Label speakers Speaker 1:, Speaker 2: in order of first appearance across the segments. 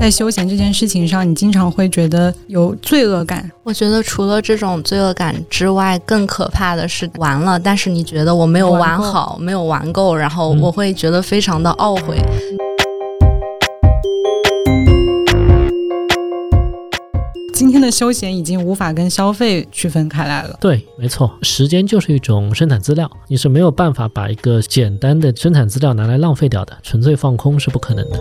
Speaker 1: 在休闲这件事情上，你经常会觉得有罪恶感。
Speaker 2: 我觉得除了这种罪恶感之外，更可怕的是玩了，但是你觉得我没有玩好，没有玩够，然后我会觉得非常的懊悔。
Speaker 1: 今天的休闲已经无法跟消费区分开来了。
Speaker 3: 对，没错，时间就是一种生产资料，你是没有办法把一个简单的生产资料拿来浪费掉的，纯粹放空是不可能的。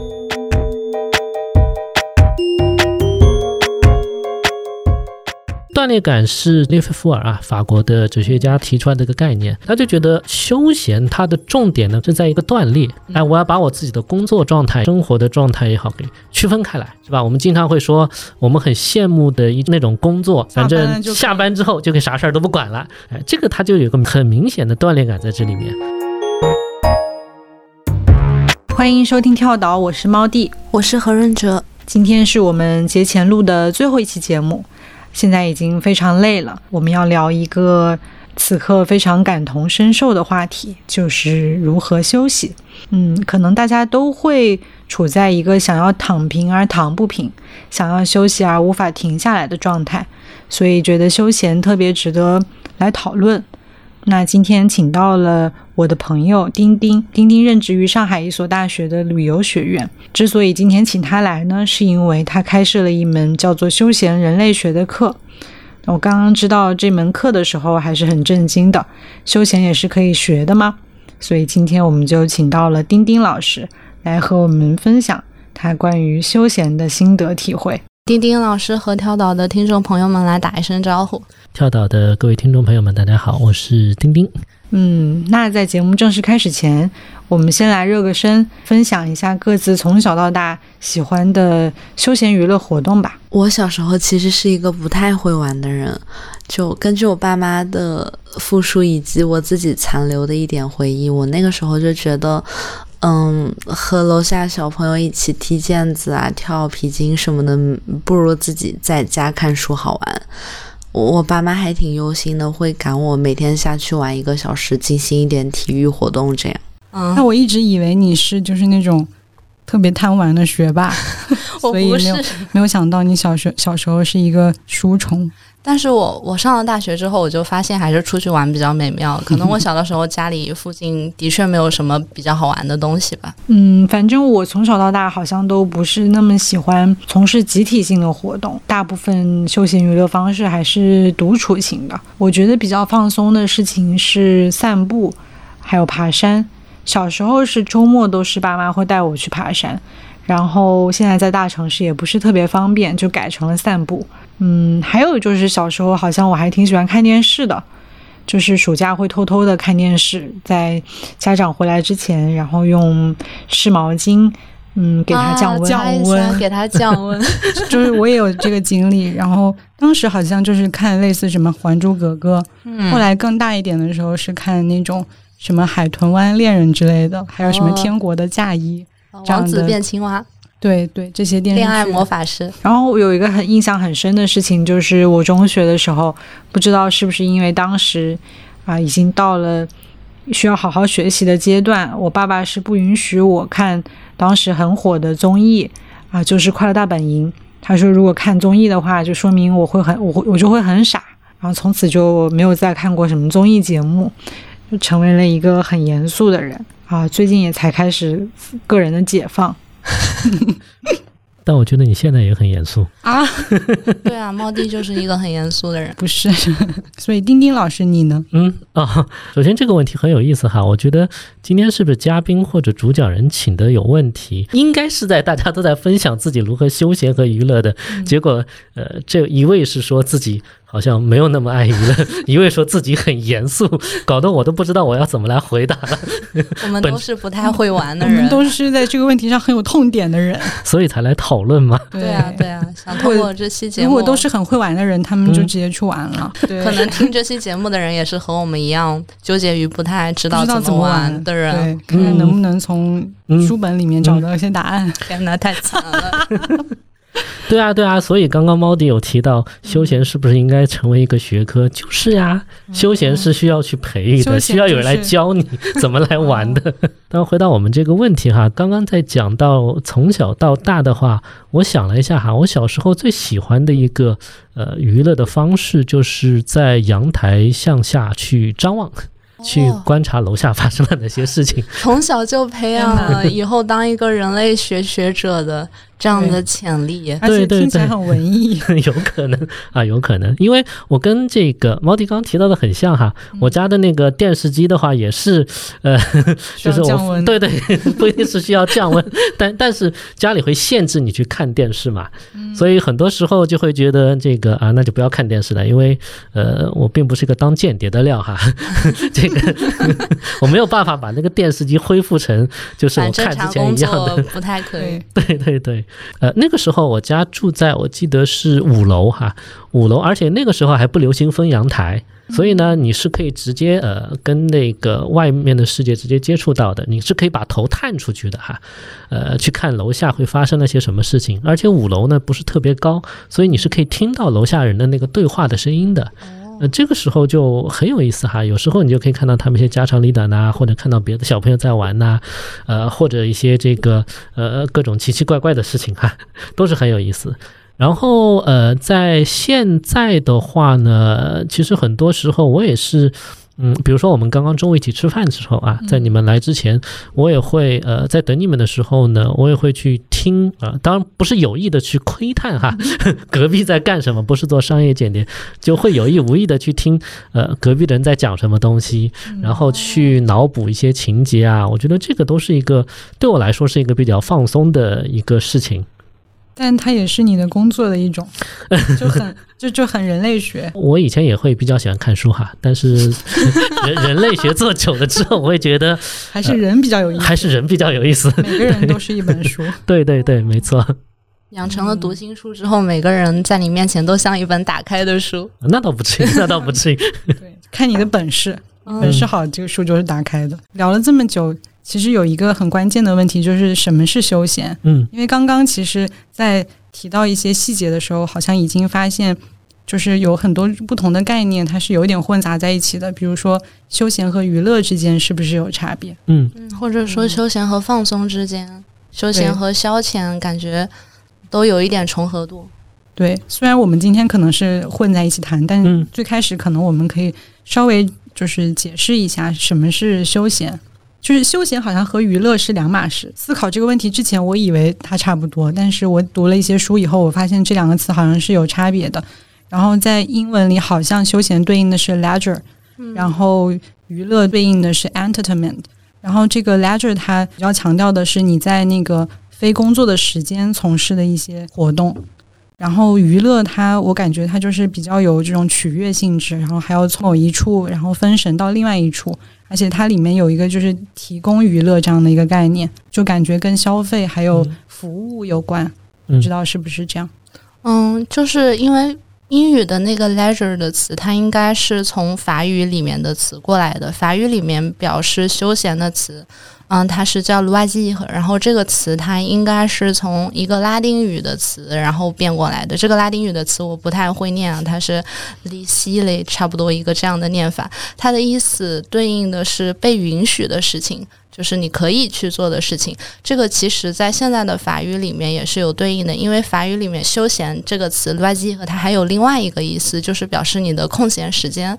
Speaker 3: 锻炼感是列夫夫尔啊，法国的哲学家提出来的一个概念。他就觉得休闲它的重点呢是在一个断裂。哎，我要把我自己的工作状态、生活的状态也好给区分开来，是吧？我们经常会说，我们很羡慕的一那种工作，反正下班之后就可以啥事儿都不管了。哎，这个它就有个很明显的断裂感在这里面。
Speaker 1: 欢迎收听跳岛，我是猫弟，
Speaker 2: 我是何润哲。
Speaker 1: 今天是我们节前录的最后一期节目。现在已经非常累了，我们要聊一个此刻非常感同身受的话题，就是如何休息。嗯，可能大家都会处在一个想要躺平而躺不平，想要休息而无法停下来的状态，所以觉得休闲特别值得来讨论。那今天请到了我的朋友丁丁，丁丁任职于上海一所大学的旅游学院。之所以今天请他来呢，是因为他开设了一门叫做“休闲人类学”的课。我刚刚知道这门课的时候，还是很震惊的。休闲也是可以学的吗？所以今天我们就请到了丁丁老师来和我们分享他关于休闲的心得体会。
Speaker 2: 丁丁老师和跳岛的听众朋友们来打一声招呼。
Speaker 3: 跳岛的各位听众朋友们，大家好，我是丁丁。
Speaker 1: 嗯，那在节目正式开始前，我们先来热个身，分享一下各自从小到大喜欢的休闲娱乐活动吧。
Speaker 2: 我小时候其实是一个不太会玩的人，就根据我爸妈的复述以及我自己残留的一点回忆，我那个时候就觉得，嗯，和楼下小朋友一起踢毽子啊、跳皮筋什么的，不如自己在家看书好玩。我爸妈还挺忧心的，会赶我每天下去玩一个小时，进行一点体育活动这样。
Speaker 1: 嗯，那我一直以为你是就是那种特别贪玩的学霸，所以没有没有想到你小学小时候是一个书虫。
Speaker 2: 但是我我上了大学之后，我就发现还是出去玩比较美妙。可能我小的时候家里附近的确没有什么比较好玩的东西吧。
Speaker 1: 嗯，反正我从小到大好像都不是那么喜欢从事集体性的活动，大部分休闲娱乐方式还是独处型的。我觉得比较放松的事情是散步，还有爬山。小时候是周末都是爸妈会带我去爬山，然后现在在大城市也不是特别方便，就改成了散步。嗯，还有就是小时候好像我还挺喜欢看电视的，就是暑假会偷偷的看电视，在家长回来之前，然后用湿毛巾，嗯，给他降温，
Speaker 2: 降温，给他降温。
Speaker 1: 就是我也有这个经历，然后当时好像就是看类似什么《还珠格格》，后来更大一点的时候是看那种什么《海豚湾恋人》之类的，还有什么《天国的嫁衣》，
Speaker 2: 王子变青蛙。
Speaker 1: 对对，这些电视
Speaker 2: 恋爱魔法师。
Speaker 1: 然后我有一个很印象很深的事情，就是我中学的时候，不知道是不是因为当时啊已经到了需要好好学习的阶段，我爸爸是不允许我看当时很火的综艺啊，就是《快乐大本营》。他说如果看综艺的话，就说明我会很我会我就会很傻。然后从此就没有再看过什么综艺节目，就成为了一个很严肃的人啊。最近也才开始个人的解放。
Speaker 3: 但我觉得你现在也很严肃
Speaker 2: 啊！对啊，猫弟就是一个很严肃的人，
Speaker 1: 不是？所以丁丁老师你呢？
Speaker 3: 嗯啊，首先这个问题很有意思哈，我觉得今天是不是嘉宾或者主讲人请的有问题？应该是在大家都在分享自己如何休闲和娱乐的结果，呃，这一位是说自己。好像没有那么爱娱乐，一味说自己很严肃，搞得我都不知道我要怎么来回答了。
Speaker 2: 我们都是不太会玩的人，
Speaker 1: 我们都是在这个问题上很有痛点的人，
Speaker 3: 所以才来讨论嘛。
Speaker 2: 对。啊，对啊，想通过这期节目，
Speaker 1: 如果都是很会玩的人，他们就直接去玩了。
Speaker 2: 可能听这期节目的人也是和我们一样纠结于不太知道
Speaker 1: 怎
Speaker 2: 么玩。的人，
Speaker 1: 看看能不能从书本里面找到一些答案。
Speaker 2: 天哪，太惨了！
Speaker 3: 对啊，对啊，所以刚刚猫迪有提到休闲是不是应该成为一个学科？就是呀，休闲是需要去培育的，需要有人来教你怎么来玩的。但回到我们这个问题哈，刚刚在讲到从小到大的话，我想了一下哈，我小时候最喜欢的一个呃娱乐的方式，就是在阳台向下去张望。去观察楼下发生了哪些事情，
Speaker 2: 从小就培养了 以后当一个人类学学者的。这样的潜力，
Speaker 1: 对对对，很文艺，
Speaker 3: 有可能啊，有可能，因为我跟这个毛迪刚提到的很像哈，我家的那个电视机的话也是，呃，就是我，对对，不一定是需要降温，但但是家里会限制你去看电视嘛，所以很多时候就会觉得这个啊，那就不要看电视了，因为呃，我并不是一个当间谍的料哈，这个我没有办法把那个电视机恢复成就是我看之前一样的，
Speaker 2: 不太可以，
Speaker 3: 对对对。呃，那个时候我家住在我记得是五楼哈，五楼，而且那个时候还不流行分阳台，所以呢，你是可以直接呃跟那个外面的世界直接接触到的，你是可以把头探出去的哈，呃，去看楼下会发生了些什么事情，而且五楼呢不是特别高，所以你是可以听到楼下人的那个对话的声音的。呃，这个时候就很有意思哈，有时候你就可以看到他们一些家长里短呐，或者看到别的小朋友在玩呐，呃，或者一些这个呃各种奇奇怪怪的事情哈，都是很有意思。然后呃，在现在的话呢，其实很多时候我也是。嗯，比如说我们刚刚中午一起吃饭的时候啊，在你们来之前，我也会呃，在等你们的时候呢，我也会去听啊，当然不是有意的去窥探哈，隔壁在干什么，不是做商业间谍，就会有意无意的去听呃隔壁的人在讲什么东西，然后去脑补一些情节啊，我觉得这个都是一个对我来说是一个比较放松的一个事情。
Speaker 1: 但它也是你的工作的一种，就很就就很人类学。
Speaker 3: 我以前也会比较喜欢看书哈，但是人人类学做久了之后，我会觉得
Speaker 1: 还是人比较有意思，
Speaker 3: 还是人比较有意思。
Speaker 1: 每个人都是一本书。
Speaker 3: 对对对，没错。
Speaker 2: 养成了读心术之后，每个人在你面前都像一本打开的书。
Speaker 3: 那倒不至于，那倒不至于。
Speaker 1: 对，看你的本事，本事好，这个书就是打开的。聊了这么久。其实有一个很关键的问题，就是什么是休闲？
Speaker 3: 嗯，
Speaker 1: 因为刚刚其实，在提到一些细节的时候，好像已经发现，就是有很多不同的概念，它是有点混杂在一起的。比如说，休闲和娱乐之间是不是有差别？
Speaker 3: 嗯
Speaker 2: 嗯，或者说休闲和放松之间，休闲和消遣，感觉都有一点重合度。
Speaker 1: 对，虽然我们今天可能是混在一起谈，但最开始可能我们可以稍微就是解释一下什么是休闲。就是休闲好像和娱乐是两码事。思考这个问题之前，我以为它差不多，但是我读了一些书以后，我发现这两个词好像是有差别的。然后在英文里，好像休闲对应的是 leisure，然后娱乐对应的是 entertainment。然后这个 leisure 它比较强调的是你在那个非工作的时间从事的一些活动，然后娱乐它我感觉它就是比较有这种取悦性质，然后还要从某一处然后分神到另外一处。而且它里面有一个就是提供娱乐这样的一个概念，就感觉跟消费还有服务有关，不知道是不是这样？
Speaker 2: 嗯，就是因为英语的那个 leisure 的词，它应该是从法语里面的词过来的，法语里面表示休闲的词。嗯，它是叫 l u a s i 然后这个词它应该是从一个拉丁语的词然后变过来的。这个拉丁语的词我不太会念啊，它是 l i c i 差不多一个这样的念法。它的意思对应的是被允许的事情，就是你可以去做的事情。这个其实在现在的法语里面也是有对应的，因为法语里面休闲这个词 l u a s i 和它还有另外一个意思，就是表示你的空闲时间。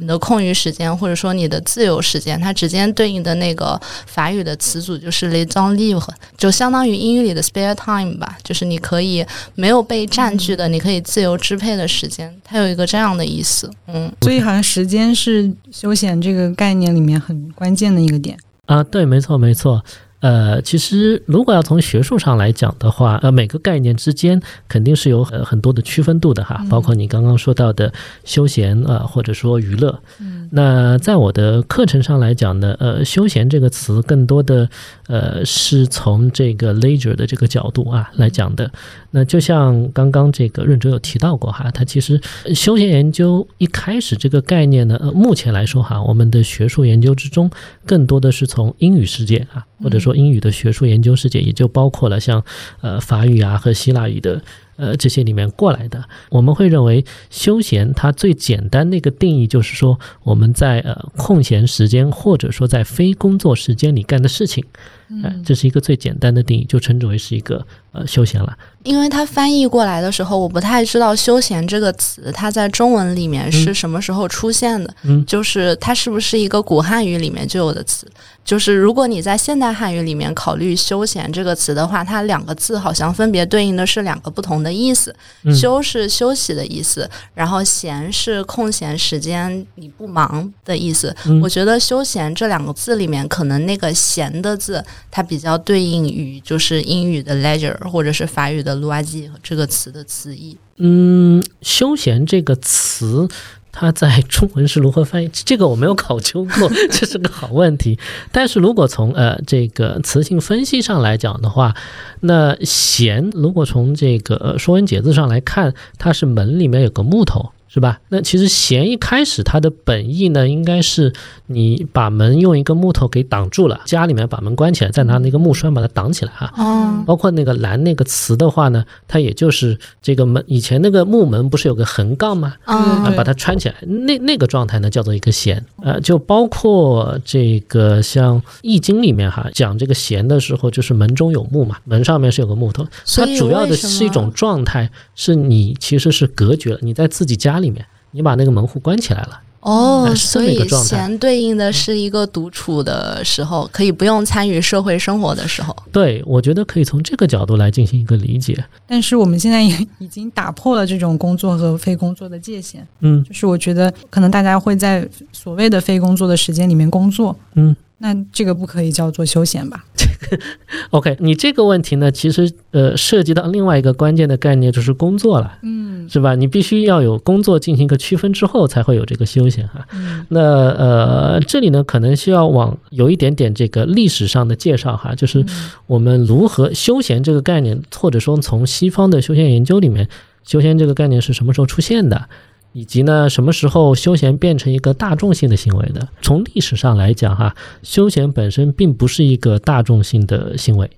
Speaker 2: 你的空余时间，或者说你的自由时间，它直接对应的那个法语的词组就是 les temps libres，就相当于英语里的 spare time 吧，就是你可以没有被占据的，你可以自由支配的时间，它有一个这样的意思。嗯，
Speaker 1: 所以好像时间是休闲这个概念里面很关键的一个点
Speaker 3: 啊。对，没错，没错。呃，其实如果要从学术上来讲的话，呃，每个概念之间肯定是有很很多的区分度的哈，包括你刚刚说到的休闲啊，或者说娱乐。
Speaker 1: 嗯，
Speaker 3: 那在我的课程上来讲呢，呃，休闲这个词更多的呃是从这个 leisure 的这个角度啊来讲的。那就像刚刚这个润哲有提到过哈，他其实休闲研究一开始这个概念呢，呃，目前来说哈，我们的学术研究之中更多的是从英语世界啊，或者。说英语的学术研究世界，也就包括了像呃法语啊和希腊语的。呃，这些里面过来的，我们会认为休闲它最简单的一个定义就是说，我们在呃空闲时间或者说在非工作时间里干的事情，嗯，这是一个最简单的定义，就称之为是一个呃休闲了。
Speaker 2: 因为它翻译过来的时候，我不太知道“休闲”这个词它在中文里面是什么时候出现的，
Speaker 3: 嗯，
Speaker 2: 就是它是不是一个古汉语里面就有的词？就是如果你在现代汉语里面考虑“休闲”这个词的话，它两个字好像分别对应的是两个不同的意思。休是休息的意思，然后闲是空闲时间你不忙的意思。我觉得“休闲”这两个字里面，可能那个“闲”的字它比较对应于就是英语的 leisure 或者是法语的 loisir 这个词的词义。
Speaker 3: 嗯，休闲这个词。它在中文是如何翻译？这个我没有考究过，这是个好问题。但是如果从呃这个词性分析上来讲的话，那闲如果从这个说文解字上来看，它是门里面有个木头。是吧？那其实弦一开始它的本意呢，应该是你把门用一个木头给挡住了，家里面把门关起来，再拿那个木栓把它挡起来啊。
Speaker 2: 哦。
Speaker 3: 包括那个栏那个词的话呢，它也就是这个门以前那个木门不是有个横杠吗？
Speaker 2: 啊，
Speaker 3: 把它穿起来，那那个状态呢叫做一个弦。呃，就包括这个像《易经》里面哈讲这个弦的时候，就是门中有木嘛，门上面是有个木头，它主要的是一种状态，是你其实是隔绝了，你在自己家里。里面，你把那个门户关起来了
Speaker 2: 哦，所以弦对应的是一个独处的时候，可以不用参与社会生活的时候。
Speaker 3: 对，我觉得可以从这个角度来进行一个理解。
Speaker 1: 但是我们现在也已经打破了这种工作和非工作的界限。
Speaker 3: 嗯，
Speaker 1: 就是我觉得可能大家会在所谓的非工作的时间里面工作。
Speaker 3: 嗯。
Speaker 1: 那这个不可以叫做休闲吧？
Speaker 3: 这 个 OK，你这个问题呢，其实呃涉及到另外一个关键的概念，就是工作了，
Speaker 1: 嗯，
Speaker 3: 是吧？你必须要有工作进行一个区分之后，才会有这个休闲哈。那呃，这里呢，可能需要往有一点点这个历史上的介绍哈，就是我们如何休闲这个概念，或者说从西方的休闲研究里面，休闲这个概念是什么时候出现的？以及呢，什么时候休闲变成一个大众性的行为的？从历史上来讲，哈，休闲本身并不是一个大众性的行为。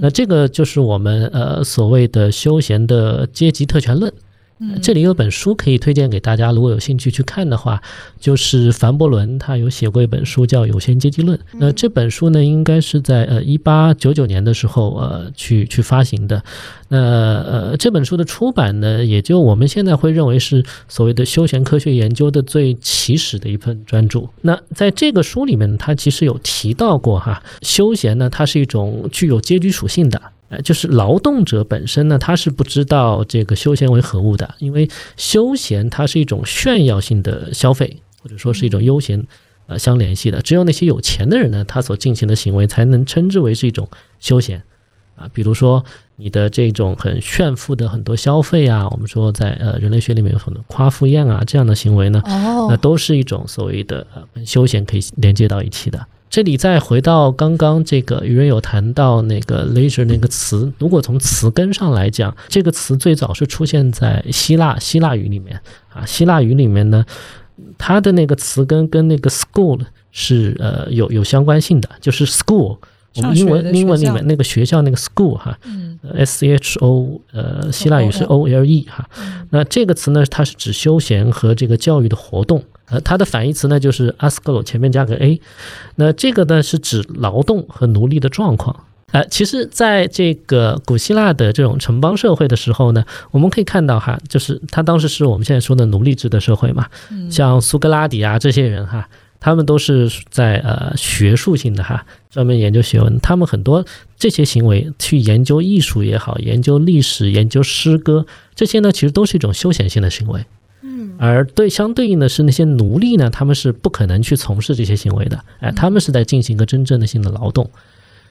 Speaker 3: 那这个就是我们呃所谓的休闲的阶级特权论。这里有本书可以推荐给大家，如果有兴趣去看的话，就是凡伯伦他有写过一本书叫《有限阶级论》。那这本书呢，应该是在呃一八九九年的时候呃去去发行的。那呃这本书的出版呢，也就我们现在会认为是所谓的休闲科学研究的最起始的一份专著。那在这个书里面，他其实有提到过哈，休闲呢，它是一种具有阶级属性的。就是劳动者本身呢，他是不知道这个休闲为何物的，因为休闲它是一种炫耀性的消费，或者说是一种悠闲，呃相联系的。只有那些有钱的人呢，他所进行的行为才能称之为是一种休闲啊。比如说你的这种很炫富的很多消费啊，我们说在呃人类学里面有很多夸父宴啊这样的行为呢，那都是一种所谓的呃跟休闲可以连接到一起的。这里再回到刚刚这个愚人有谈到那个 leisure 那个词，如果从词根上来讲，这个词最早是出现在希腊希腊语里面。啊，希腊语里面呢，它的那个词根跟那个 school 是呃有有相关性的，就是 school，我们英文英文里面那个学校那个 school 哈嗯，s c h o 呃希腊语是 o l e 哈，那这个词呢，它是指休闲和这个教育的活动。呃，它的反义词呢就是 ascolo 前面加个 a，那这个呢是指劳动和奴隶的状况。呃，其实在这个古希腊的这种城邦社会的时候呢，我们可以看到哈，就是他当时是我们现在说的奴隶制的社会嘛，像苏格拉底啊这些人哈，他们都是在呃学术性的哈，专门研究学问，他们很多这些行为去研究艺术也好，研究历史、研究诗歌这些呢，其实都是一种休闲性的行为。嗯。而对相对应的是那些奴隶呢，他们是不可能去从事这些行为的，哎，他们是在进行一个真正的性的劳动，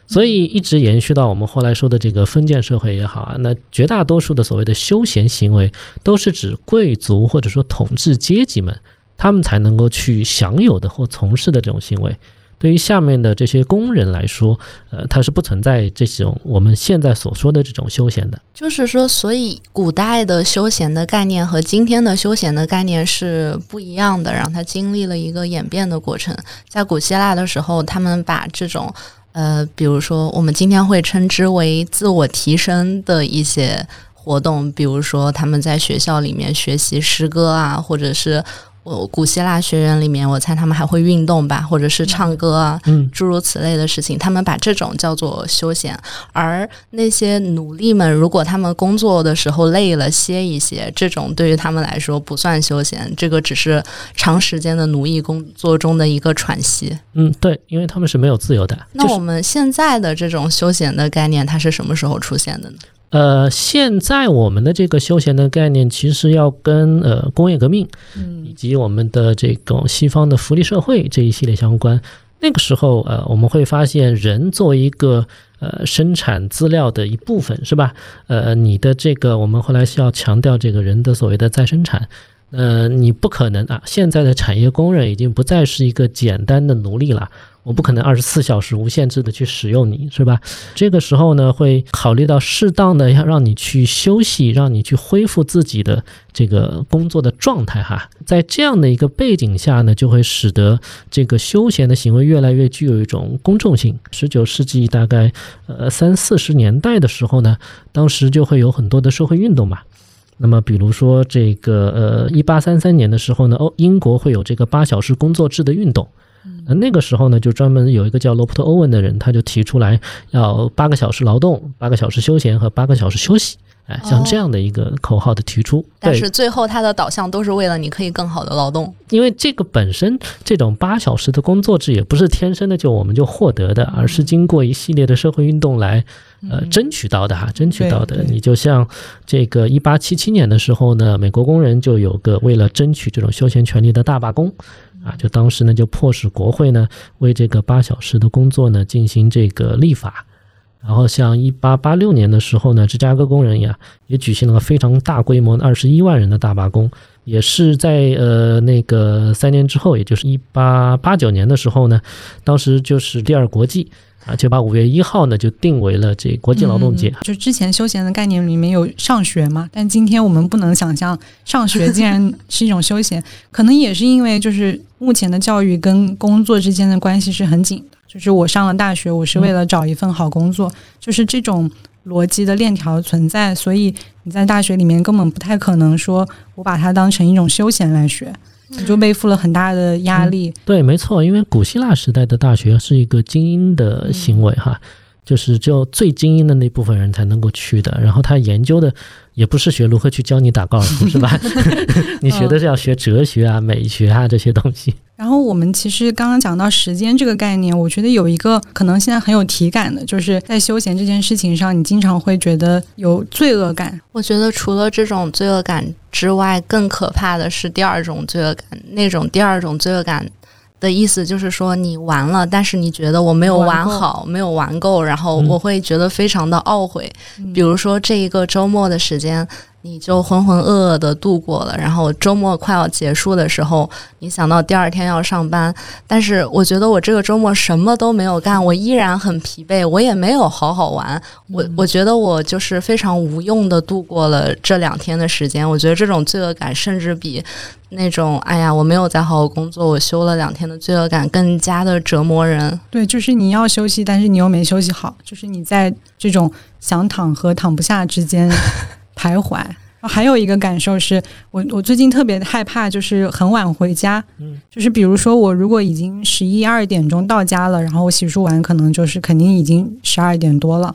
Speaker 3: 所以一直延续到我们后来说的这个封建社会也好啊，那绝大多数的所谓的休闲行为，都是指贵族或者说统治阶级们，他们才能够去享有的或从事的这种行为。对于下面的这些工人来说，呃，它是不存在这种我们现在所说的这种休闲的。
Speaker 2: 就是说，所以古代的休闲的概念和今天的休闲的概念是不一样的，让它经历了一个演变的过程。在古希腊的时候，他们把这种呃，比如说我们今天会称之为自我提升的一些活动，比如说他们在学校里面学习诗歌啊，或者是。我古希腊学院里面，我猜他们还会运动吧，或者是唱歌啊，
Speaker 3: 嗯
Speaker 2: 诸如此类的事情。他们把这种叫做休闲，而那些奴隶们，如果他们工作的时候累了歇一歇，这种对于他们来说不算休闲，这个只是长时间的奴役工作中的一个喘息。
Speaker 3: 嗯，对，因为他们是没有自由的。
Speaker 2: 那我们现在的这种休闲的概念，它是什么时候出现的呢？
Speaker 3: 呃，现在我们的这个休闲的概念，其实要跟呃工业革命
Speaker 1: 嗯
Speaker 3: 以及我们的这种西方的福利社会这一系列相关。那个时候，呃，我们会发现人作为一个呃生产资料的一部分，是吧？呃，你的这个我们后来需要强调这个人的所谓的再生产。呃，你不可能啊！现在的产业工人已经不再是一个简单的奴隶了，我不可能二十四小时无限制的去使用你，是吧？这个时候呢，会考虑到适当的要让你去休息，让你去恢复自己的这个工作的状态哈。在这样的一个背景下呢，就会使得这个休闲的行为越来越具有一种公众性。十九世纪大概呃三四十年代的时候呢，当时就会有很多的社会运动嘛。那么，比如说这个呃，一八三三年的时候呢，哦，英国会有这个八小时工作制的运动。呃，那个时候呢，就专门有一个叫罗伯特·欧文的人，他就提出来要八个小时劳动、八个小时休闲和八个小时休息。哎，像这样的一个口号的提出，对
Speaker 2: 但是最后它的导向都是为了你可以更好的劳动。
Speaker 3: 因为这个本身这种八小时的工作制也不是天生的就我们就获得的，而是经过一系列的社会运动来呃争取到的哈，争取到的。你就像这个一八七七年的时候呢，美国工人就有个为了争取这种休闲权利的大罢工。啊，就当时呢，就迫使国会呢为这个八小时的工作呢进行这个立法。然后像一八八六年的时候呢，芝加哥工人呀也举行了非常大规模的二十一万人的大罢工，也是在呃那个三年之后，也就是一八八九年的时候呢，当时就是第二国际啊，就把五月一号呢就定为了这国际劳动节。
Speaker 1: 就之前休闲的概念里面有上学嘛，但今天我们不能想象上学竟然是一种休闲，可能也是因为就是目前的教育跟工作之间的关系是很紧的。就是我上了大学，我是为了找一份好工作，就是这种逻辑的链条存在，所以你在大学里面根本不太可能说我把它当成一种休闲来学，你就背负了很大的压力。
Speaker 3: 对，没错，因为古希腊时代的大学是一个精英的行为哈，就是只有最精英的那部分人才能够去的。然后他研究的也不是学如何去教你打高尔夫，是吧？你学的是要学哲学啊、美学啊这些东西。
Speaker 1: 然后我们其实刚刚讲到时间这个概念，我觉得有一个可能现在很有体感的，就是在休闲这件事情上，你经常会觉得有罪恶感。
Speaker 2: 我觉得除了这种罪恶感之外，更可怕的是第二种罪恶感。那种第二种罪恶感的意思就是说，你玩了，但是你觉得我没有玩好，没有玩够，然后
Speaker 3: 嗯
Speaker 2: 我会觉得非常的懊悔。比如说这一个周末的时间。你就浑浑噩噩的度过了，然后周末快要结束的时候，你想到第二天要上班，但是我觉得我这个周末什么都没有干，我依然很疲惫，我也没有好好玩，我我觉得我就是非常无用的度过了这两天的时间。我觉得这种罪恶感甚至比那种哎呀我没有在好好工作，我休了两天的罪恶感更加的折磨人。
Speaker 1: 对，就是你要休息，但是你又没休息好，就是你在这种想躺和躺不下之间 徘徊。还有一个感受是我我最近特别害怕，就是很晚回家。
Speaker 3: 嗯，
Speaker 1: 就是比如说我如果已经十一二点钟到家了，然后我洗漱完，可能就是肯定已经十二点多了。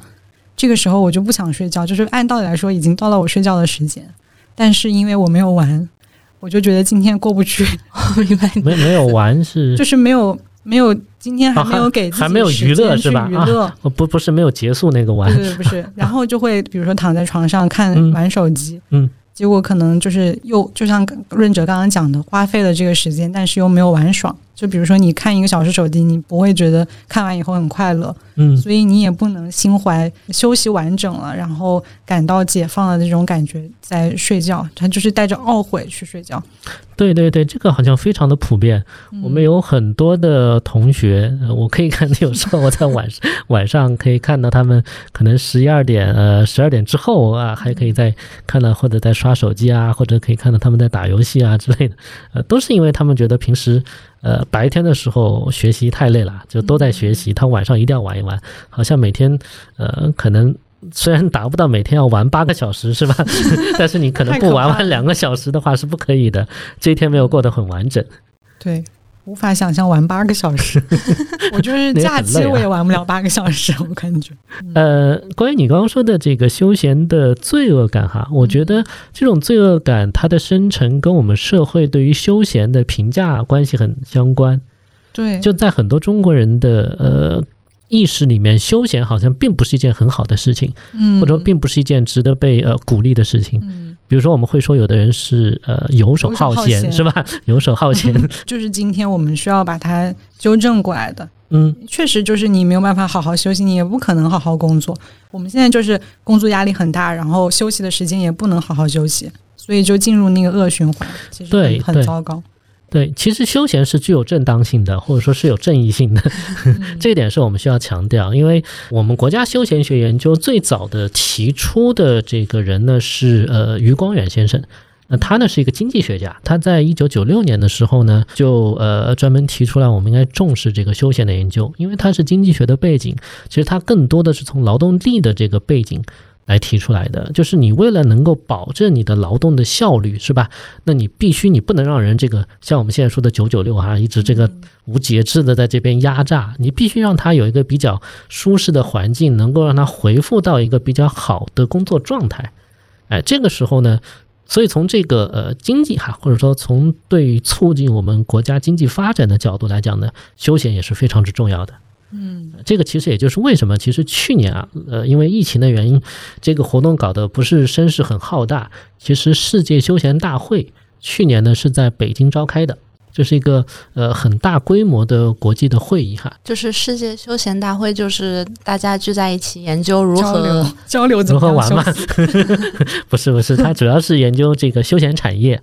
Speaker 1: 这个时候我就不想睡觉，就是按道理来说已经到了我睡觉的时间，但是因为我没有玩，我就觉得今天过不去？
Speaker 3: 没没有玩是
Speaker 1: 就是没有没有今天还没有给自己
Speaker 3: 还没有娱乐是吧
Speaker 1: 娱乐。
Speaker 3: 哦不不是没有结束那个 玩
Speaker 1: 对，对，不是，然后就会比如说躺在床上看
Speaker 3: 嗯
Speaker 1: 玩手机，
Speaker 3: 嗯，
Speaker 1: 结果可能就是又就像润哲刚刚讲的，花费了这个时间，但是又没有玩爽。就比如说你看一个小时手机，你不会觉得看完以后很快乐，
Speaker 3: 嗯。
Speaker 1: 所以你也不能心怀休息完整了，然后感到解放的那种感觉在睡觉，他就是带着懊悔去睡觉。
Speaker 3: 对对对，这个好像非常的普遍。我们有很多的同学，呃我可以看到有时候我在晚上晚上可以看到他们可能十一二点呃十二点之后啊，还可以在看到或者在刷手机啊，或者可以看到他们在打游戏啊之类的，呃，都是因为他们觉得平时呃，白天的时候学习太累了，就都在学习，他晚上一定要玩一玩，好像每天呃可能。虽然达不到每天要玩八个小时是吧？但是你可能不玩玩两个小时的话是不可以的，这一天没有过得很完整。
Speaker 1: 对，无法想象玩八个小时，我就是假期我也玩不了八个小时，我感觉。
Speaker 3: 呃，关于你刚刚说的这个休闲的罪恶感哈，我觉得这种罪恶感它的生成跟我们社会对于休闲的评价关系很相关。
Speaker 1: 对，
Speaker 3: 就在很多中国人的呃。意识里面，休闲好像并不是一件很好的事情，
Speaker 1: 嗯，
Speaker 3: 或者说并不是一件值得被呃鼓励的事情。
Speaker 1: 嗯，
Speaker 3: 比如说我们会说有的人是呃 游手好闲，是吧？游手好闲，
Speaker 1: 就是今天我们需要把它纠正过来的。
Speaker 3: 嗯，
Speaker 1: 确实就是你没有办法好好休息，你也不可能好好工作。我们现在就是工作压力很大，然后休息的时间也不能好好休息，所以就进入那个恶循环，其实很糟糕。
Speaker 3: 对，其实休闲是具有正当性的，或者说是有正义性的，这一点是我们需要强调。因为我们国家休闲学研究最早的提出的这个人呢是呃余光远先生，那他呢是一个经济学家，他在一九九六年的时候呢就呃专门提出来我们应该重视这个休闲的研究，因为他是经济学的背景，其实他更多的是从劳动力的这个背景。来提出来的，就是你为了能够保证你的劳动的效率，是吧？那你必须你不能让人这个像我们现在说的九九六啊，一直这个无节制的在这边压榨，你必须让他有一个比较舒适的环境，能够让他回复到一个比较好的工作状态。哎，这个时候呢，所以从这个呃经济哈，或者说从对于促进我们国家经济发展的角度来讲呢，休闲也是非常之重要的。
Speaker 1: 嗯，
Speaker 3: 这个其实也就是为什么，其实去年啊，呃，因为疫情的原因，这个活动搞得不是声势很浩大。其实世界休闲大会去年呢是在北京召开的，这是一个呃很大规模的国际的会议哈。
Speaker 2: 就是世界休闲大会，就是大家聚在一起研究如何
Speaker 1: 交流
Speaker 3: 如何玩嘛？不是不是，它主要是研究这个休闲产业。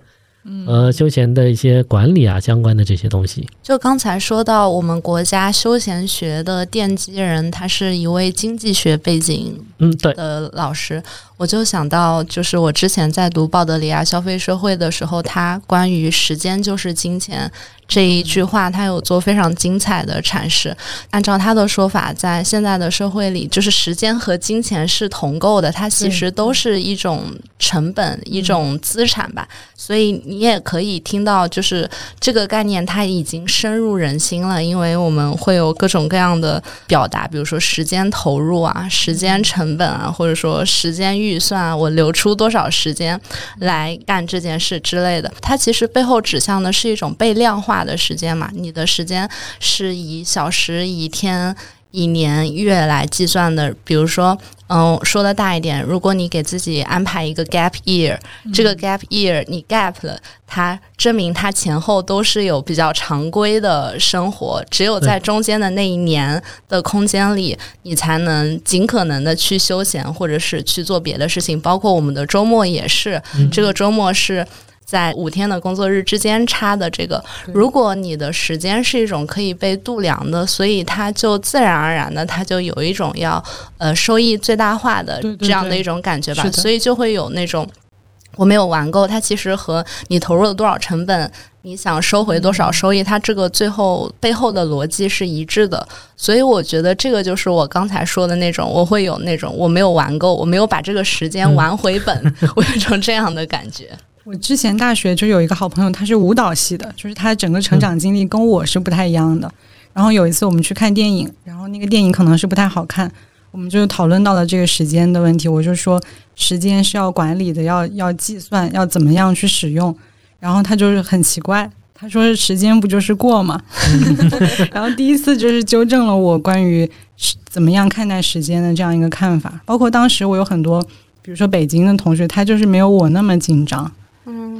Speaker 3: 呃，休闲的一些管理啊，相关的这些东西。
Speaker 2: 就刚才说到，我们国家休闲学的奠基人，他是一位经济学背景
Speaker 3: 嗯对
Speaker 2: 的老师。我就想到，就是我之前在读鲍德里亚《消费社会》的时候，他关于“时间就是金钱”这一句话，他有做非常精彩的阐释。按照他的说法，在现在的社会里，就是时间和金钱是同构的，它其实都是一种成本、一种资产吧。所以你也可以听到，就是这个概念它已经深入人心了，因为我们会有各种各样的表达，比如说时间投入啊、时间成本啊，或者说时间预算，我留出多少时间来干这件事之类的。它其实背后指向的是一种被量化的时间嘛，你的时间是以小时、以天。以年月来计算的，比如说，嗯，说的大一点，如果你给自己安排一个 gap year，这个 gap year 你 gap 了，它证明它前后都是有比较常规的生活，只有在中间的那一年的空间里，你才能尽可能的去休闲或者是去做别的事情，包括我们的周末也是，这个周末是。在五天的工作日之间差的这个，如果你的时间是一种可以被度量的，所以它就自然而然的，它就有一种要呃收益最大化的这样的一种感觉吧，所以就会有那种我没有玩够，它其实和你投入了多少成本，你想收回多少收益，它这个最后背后的逻辑是一致的，所以我觉得这个就是我刚才说的那种，我会有那种我没有玩够，我没有把这个时间玩回本，我有一种这样的感觉。
Speaker 1: 我之前大学就有一个好朋友，他是舞蹈系的，就是他整个成长经历跟我是不太一样的。然后有一次我们去看电影，然后那个电影可能是不太好看，我们就讨论到了这个时间的问题。我就说时间是要管理的，要要计算，要怎么样去使用。然后他就是很奇怪，他说时间不就是过吗？然后第一次就是纠正了我关于怎么样看待时间的这样一个看法。包括当时我有很多，比如说北京的同学，他就是没有我那么紧张。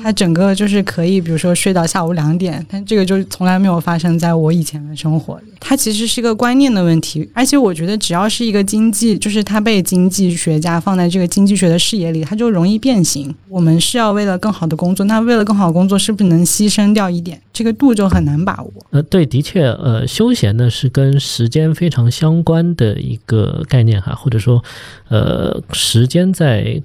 Speaker 1: 他整个就是可以，比如说睡到下午两点，但这个就从来没有发生在我以前的生活里。它其实是一个观念的问题，而且我觉得只要是一个经济，就是它被经济学家放在这个经济学的视野里，它就容易变形。我们是要为了更好的工作，那为了更好工作，是不是能牺牲掉一点？这个度就很难把握。
Speaker 3: 呃，对，的确，呃，休闲呢是跟时间非常相关的一个概念哈，或者说，呃，时间在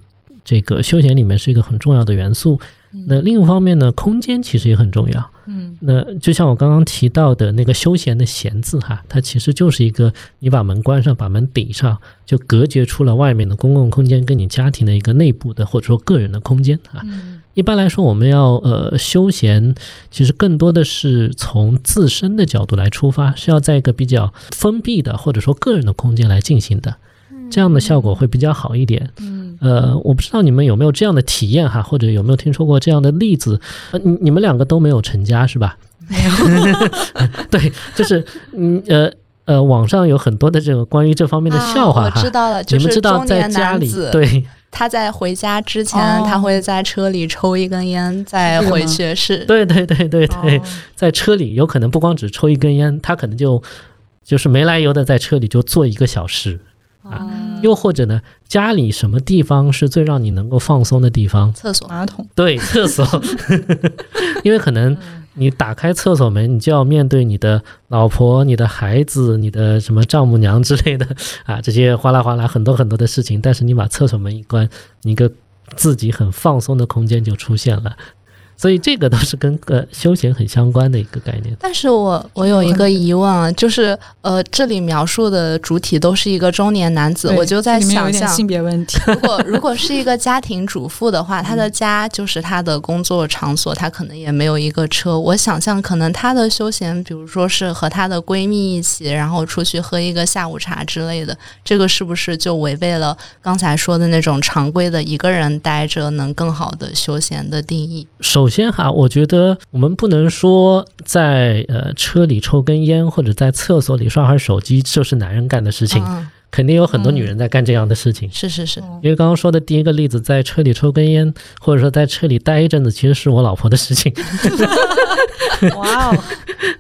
Speaker 3: 这个休闲里面是一个很重要的元素。那另一方面呢，空间其实也很重要。
Speaker 1: 嗯
Speaker 3: 那就像我刚刚提到的那个休闲的“闲”字哈，它其实就是一个你把门关上，把门顶上，就隔绝出了外面的公共空间跟你家庭的一个内部的或者说个人的空间啊。
Speaker 1: 嗯
Speaker 3: 一般来说，我们要呃休闲，其实更多的是从自身的角度来出发，是要在一个比较封闭的或者说个人的空间来进行的，这样的效果会比较好一点。
Speaker 1: 嗯
Speaker 3: 呃，我不知道你们有没有这样的体验哈，或者有没有听说过这样的例子？呃，你你们两个都没有成家是吧？
Speaker 1: 没有，
Speaker 3: 对，就是嗯呃呃，网上有很多的这个关于这方面的笑话
Speaker 2: 啊、我
Speaker 3: 哈。
Speaker 2: 知道了，就是
Speaker 3: 你们知道
Speaker 2: 中年
Speaker 3: 在家里
Speaker 2: 男子，
Speaker 3: 对
Speaker 2: 他在回家之前，
Speaker 1: 哦
Speaker 2: 他会在车里抽一根烟，再回去。是，
Speaker 3: 对对对对对，
Speaker 1: 哦
Speaker 3: 在车里有可能不光只抽一根烟，他可能就就是没来由的在车里就坐一个小时，
Speaker 2: 哦
Speaker 3: 又或者呢，家里什么地方是最让你能够放松的地方？
Speaker 2: 厕所。
Speaker 1: 马桶，
Speaker 3: 对，厕所，因为可能你打开厕所门，你就要面对你的老婆、你的孩子、你的什么丈母娘之类的 啊，这些哗啦哗啦很多很多的事情。但是你把厕所门一关，你一个自己很放松的空间就出现了。所以这个都是跟个 休闲很相关的一个概念。
Speaker 2: 但是我我有一个疑问啊，就是呃，这里描述的主体都是一个中年男子，我就在想象，
Speaker 1: 性别问题。
Speaker 2: 如果如果是一个家庭主妇的话，她的家就是她的工作场所，她可能也没有一个车。我想象可能她的休闲，比如说是和她的闺蜜一起，然后出去喝一个下午茶之类的，这个是不是就违背了刚才说的那种常规的一个人待着能更好的休闲的定义？
Speaker 3: 首首先哈，我觉得我们不能说在呃车里抽根烟或者在厕所里刷会儿手机就是男人干的事情，肯定有很多女人在干这样的事情。
Speaker 2: 是是是，
Speaker 3: 因为刚刚说的第一个例子，在车里抽根烟，或者说在车里待一阵子，其实是我老婆的事情。
Speaker 1: 哇哦，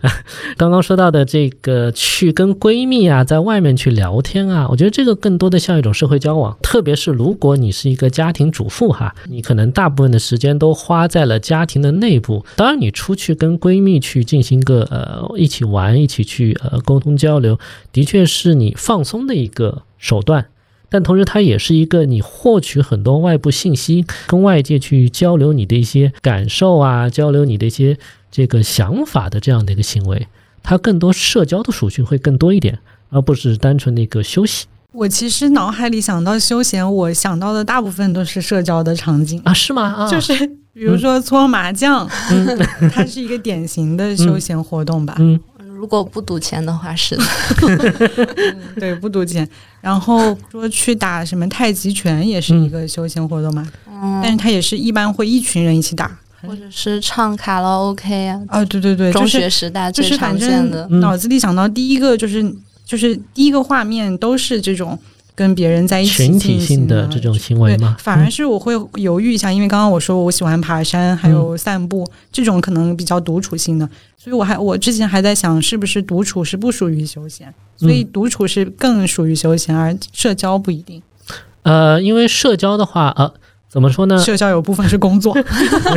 Speaker 3: 刚刚说到的这个去跟闺蜜啊，在外面去聊天啊，我觉得这个更多的像一种社会交往。特别是如果你是一个家庭主妇哈，你可能大部分的时间都花在了家庭的内部。当然，你出去跟闺蜜去进行个呃一起玩，一起去呃沟通交流，的确是你放松的一个手段。但同时，它也是一个你获取很多外部信息，跟外界去交流你的一些感受啊，交流你的一些这个想法的这样的一个行为。它更多社交的属性会更多一点，而不是单纯的一个休息
Speaker 1: 我其实脑海里想到休闲，我想到的大部分都是社交的场景，
Speaker 3: 啊？是吗？啊，
Speaker 1: 就是比如说搓麻将，它是一个典型的休闲活动吧。
Speaker 3: 嗯
Speaker 2: 如果不赌钱的话，是的。
Speaker 1: 对，不赌钱。然后说去打什么太极拳也是一个休闲活动嘛，
Speaker 2: 嗯
Speaker 1: 但是它也是一般会一群人一起打。
Speaker 2: 或者是唱卡拉 OK 啊，
Speaker 1: 啊，对对对，
Speaker 2: 中学时代最
Speaker 1: 就是反
Speaker 2: 常见的。
Speaker 3: 嗯
Speaker 1: 脑子里想到第一个就是就是第一个画面都是这种跟别人在一起
Speaker 3: 群体性的这种行为吗？，
Speaker 1: 反而是我会犹豫一下，因为刚刚我说我喜欢爬山，还
Speaker 3: 嗯
Speaker 1: 有散步，这种可能比较独处性的，所以我还我之前还在想，是不是独处是不属于休闲，所以独处是更属于休闲，而社交不一定。
Speaker 3: 呃，因为社交的话，呃，怎么说呢？
Speaker 1: 社交有部分是工作，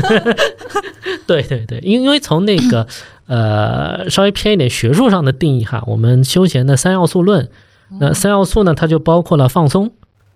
Speaker 3: 对对对，因因为从那个呃稍微偏一点学术上的定义哈，我们休闲的三要素论，那三要素呢，它就包括了放松、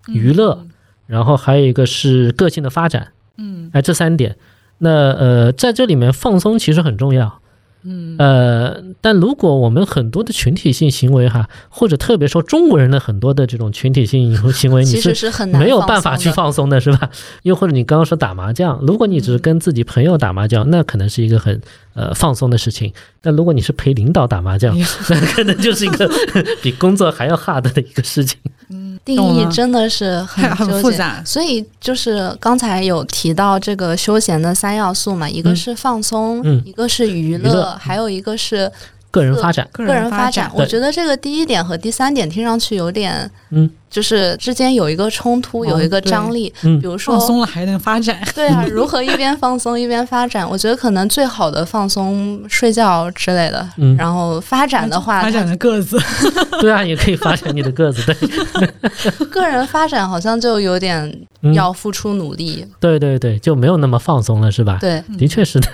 Speaker 3: 娱乐，然后还有一个是个性的发展，
Speaker 1: 嗯。
Speaker 3: 哎，这三点。那呃，在这里面放松其实很重要，
Speaker 1: 嗯。
Speaker 3: 呃，但如果我们很多的群体性行为哈，或者特别说中国人的很多的这种群体性 行为，你
Speaker 2: 其实
Speaker 3: 是
Speaker 2: 是很难
Speaker 3: 没有办法去放松的，是吧？又或者你刚刚说打麻将，如果你只是跟自己朋友打麻将，那可能是一个很呃放松的事情。但如果你是陪领导打麻将，那可能就是一个 比工作还要 hard 的一个事情。
Speaker 1: 嗯定
Speaker 2: 义真的是很
Speaker 1: 很很
Speaker 2: 纠结。
Speaker 1: 复杂。
Speaker 2: 所以就是刚才有提到这个休闲的三要素嘛，一个
Speaker 3: 嗯
Speaker 2: 是放松，
Speaker 3: 嗯
Speaker 2: 一个是娱
Speaker 3: 娱乐
Speaker 2: 还有一个是
Speaker 3: 个人发展，
Speaker 1: 个
Speaker 2: 个人
Speaker 1: 发
Speaker 2: 展。我觉得这个第一点和第三点听上去有点，
Speaker 3: 嗯，
Speaker 2: 就是之间有一个冲突，
Speaker 1: 哦
Speaker 2: 有一个张力。
Speaker 3: 嗯
Speaker 2: 比如说
Speaker 1: 放，松了还能发展，
Speaker 2: 对啊，如何一边放松一边发展？我觉得可能最好的放松睡觉之类的。
Speaker 3: 嗯
Speaker 2: 然后发展的话，
Speaker 1: 发展的个子，
Speaker 3: 对啊，也可以发展你的个子，对，
Speaker 2: 个人发展好像就有点
Speaker 3: 嗯
Speaker 2: 要付出努力。
Speaker 3: 对对对，就没有那么放松了，是吧？
Speaker 2: 对，
Speaker 3: 的确是的，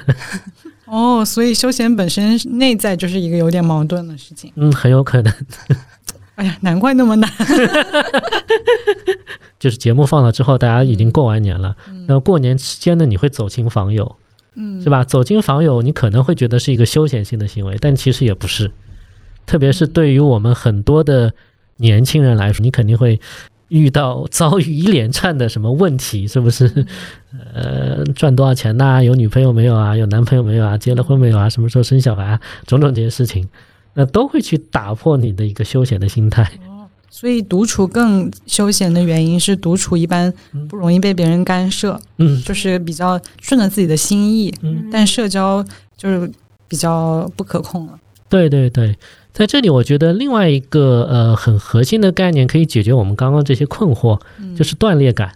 Speaker 1: 哦，所以休闲本身内在就是一个有点矛盾的事情。
Speaker 3: 嗯，很有可能。
Speaker 1: 哎呀，难怪那么难。
Speaker 3: 就是节目放了之后，大家已经过完年了，然后过年期间呢，你会走亲访友，
Speaker 1: 嗯，
Speaker 3: 是吧？走亲访友，你可能会觉得是一个休闲性的行为，但其实也不是。特别是对于我们很多的年轻人来说，你肯定会遇到遭遇一连串的什么问题，是不是？呃，赚多少钱呐、有女朋友没有啊？有男朋友没有啊？结了婚没有啊？什么时候生小孩啊？种种这些事情，那都会去打破你的一个休闲的心态。
Speaker 1: 所以独处更休闲的原因是，独处一般不容易被别人干涉，
Speaker 3: 嗯
Speaker 1: 就是比较顺着自己的心意。
Speaker 3: 嗯，
Speaker 1: 但社交就是比较不可控了。
Speaker 3: 对对对，在这里我觉得另外一个呃很核心的概念可以解决我们刚刚这些困惑，
Speaker 1: 嗯
Speaker 3: 就是断裂感。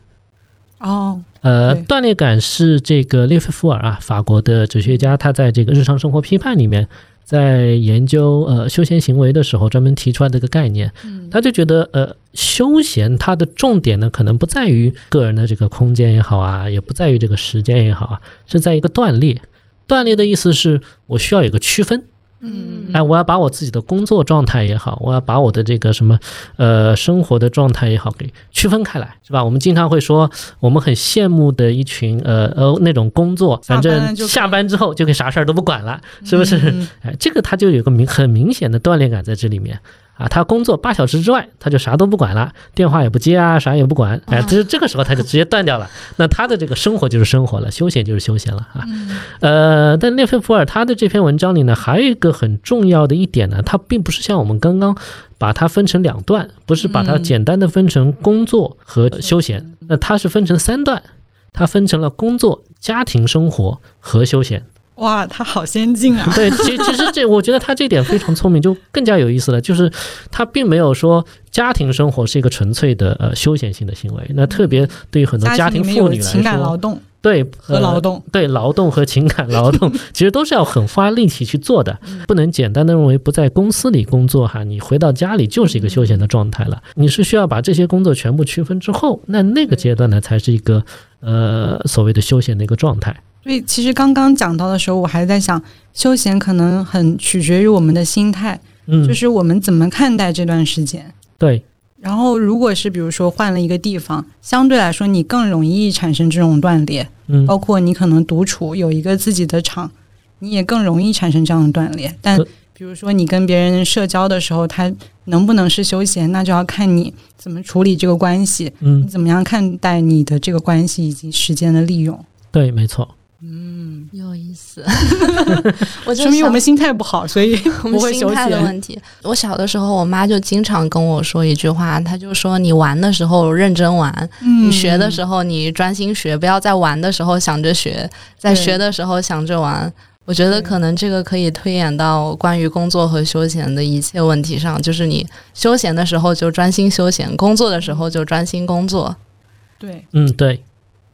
Speaker 1: 哦，
Speaker 3: 呃，断裂感是这个列夫福尔啊，法国的哲学家，他在这个日常生活批判里面，在研究呃休闲行为的时候，专门提出来的一个概念。
Speaker 1: 嗯
Speaker 3: 他就觉得呃，休闲它的重点呢，可能不在于个人的这个空间也好啊，也不在于这个时间也好啊，是在一个断裂。断裂的意思是我需要有个区分，
Speaker 1: 嗯
Speaker 3: 哎，我要把我自己的工作状态也好，我要把我的这个什么呃生活的状态也好给区分开来，是吧？我们经常会说，我们很羡慕的一群呃呃那种工作，反正
Speaker 1: 下班
Speaker 3: 之后就可以啥事儿都不管了，是不是？
Speaker 1: 嗯
Speaker 3: 哎，这个他就有个明很明显的锻炼感在这里面。啊，他工作八小时之外，他就啥都不管了，电话也不接啊，啥也不管，哎，这这个时候他就直接断掉了。那他的这个生活就是生活了，休闲就是休闲了啊。呃，但列菲普尔他的这篇文章里呢，还有一个很重要的一点呢，他并不是像我们刚刚把它分成两段，不是把它
Speaker 1: 嗯
Speaker 3: 简单的分成工作和休闲，那它是分成三段，它分成了工作、家庭生活和休闲。
Speaker 1: 哇，他好先进啊！
Speaker 3: 对，其其实这我觉得他这点非常聪明，就更加有意思了。就是他并没有说家庭生活是一个纯粹的呃休闲性的行为，那特别对于很多家
Speaker 1: 庭
Speaker 3: 妇女来
Speaker 1: 有情感劳
Speaker 3: 说，
Speaker 1: 动
Speaker 3: 对
Speaker 1: 和劳，动，
Speaker 3: 呃对劳动和情感劳动，其实都是要很花力气去做的，不能简单的认为不在公司里工作哈，你回到家里就是一个休闲的状态了。你是需要把这些工作全部区分之后，那那个阶段呢，才是一个呃所谓的休闲的一个状态。
Speaker 1: 所以其实刚刚讲到的时候，我还在想，休闲可能很取决于我们的心态，
Speaker 3: 嗯，
Speaker 1: 就是我们怎么看待这段时间。
Speaker 3: 对，
Speaker 1: 然后，如果是比如说换了一个地方，相对来说你更容易产生这种断裂，
Speaker 3: 嗯，
Speaker 1: 包括你可能独处有一个自己的场，你也更容易产生这样的断裂。但
Speaker 3: 呃
Speaker 1: 比如说你跟别人社交的时候，他能不能是休闲，那就要看你怎么处理这个关系，
Speaker 3: 嗯
Speaker 1: 你，怎么样看待你的这个关系以及时间的利用。
Speaker 3: 对，没错。
Speaker 2: 有意思。我就
Speaker 1: 说明我们心态不好，所以
Speaker 2: 我
Speaker 1: 不会休
Speaker 2: 们心态的。问题。我小的时候，我妈就经常跟我说一句话，她就说：“你玩的时候认真玩，
Speaker 1: 嗯
Speaker 2: 你学的时候你专心学，不要在玩的时候想着学，在学的时候想着玩。”我觉得可能这个可以推演到关于工作和休闲的一切问题上，就是你休闲的时候就专心休闲，工作的时候就专心工作。
Speaker 1: 对，
Speaker 3: 嗯，对，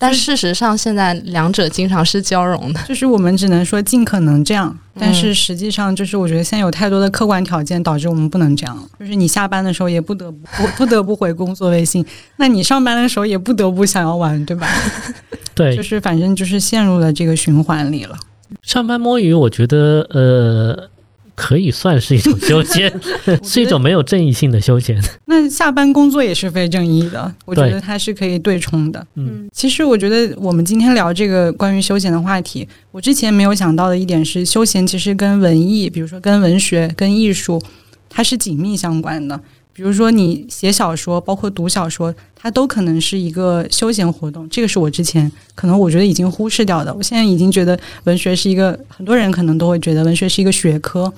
Speaker 2: 但事实上，现在两者经常是交融的。
Speaker 1: 就是我们只能说尽可能这样，但
Speaker 2: 嗯
Speaker 1: 是实际上就是我觉得现在有太多的客观条件导致我们不能这样了。就是你下班的时候也不得不不 不得不回工作微信，那你上班的时候也不得不想要玩，对吧？
Speaker 3: 对
Speaker 1: 就，是反正就是陷入了这个循环里了。
Speaker 3: 上班摸鱼，我觉得呃，可以算是一种休闲，是一种没有正义性的休闲。
Speaker 1: 那下班工作也是非正义的，我觉得它是可以对冲的。
Speaker 3: 嗯
Speaker 1: 其实我觉得我们今天聊这个关于休闲的话题，我之前没有想到的一点是，休闲其实跟文艺，比如说跟文学、跟艺术，它是紧密相关的。比如说你写小说，包括读小说，它都可能是一个休闲活动。这个是我之前可能我觉得已经忽视掉的。我现在已经觉得文学是一个，很多人可能都会觉得文学是一个学科，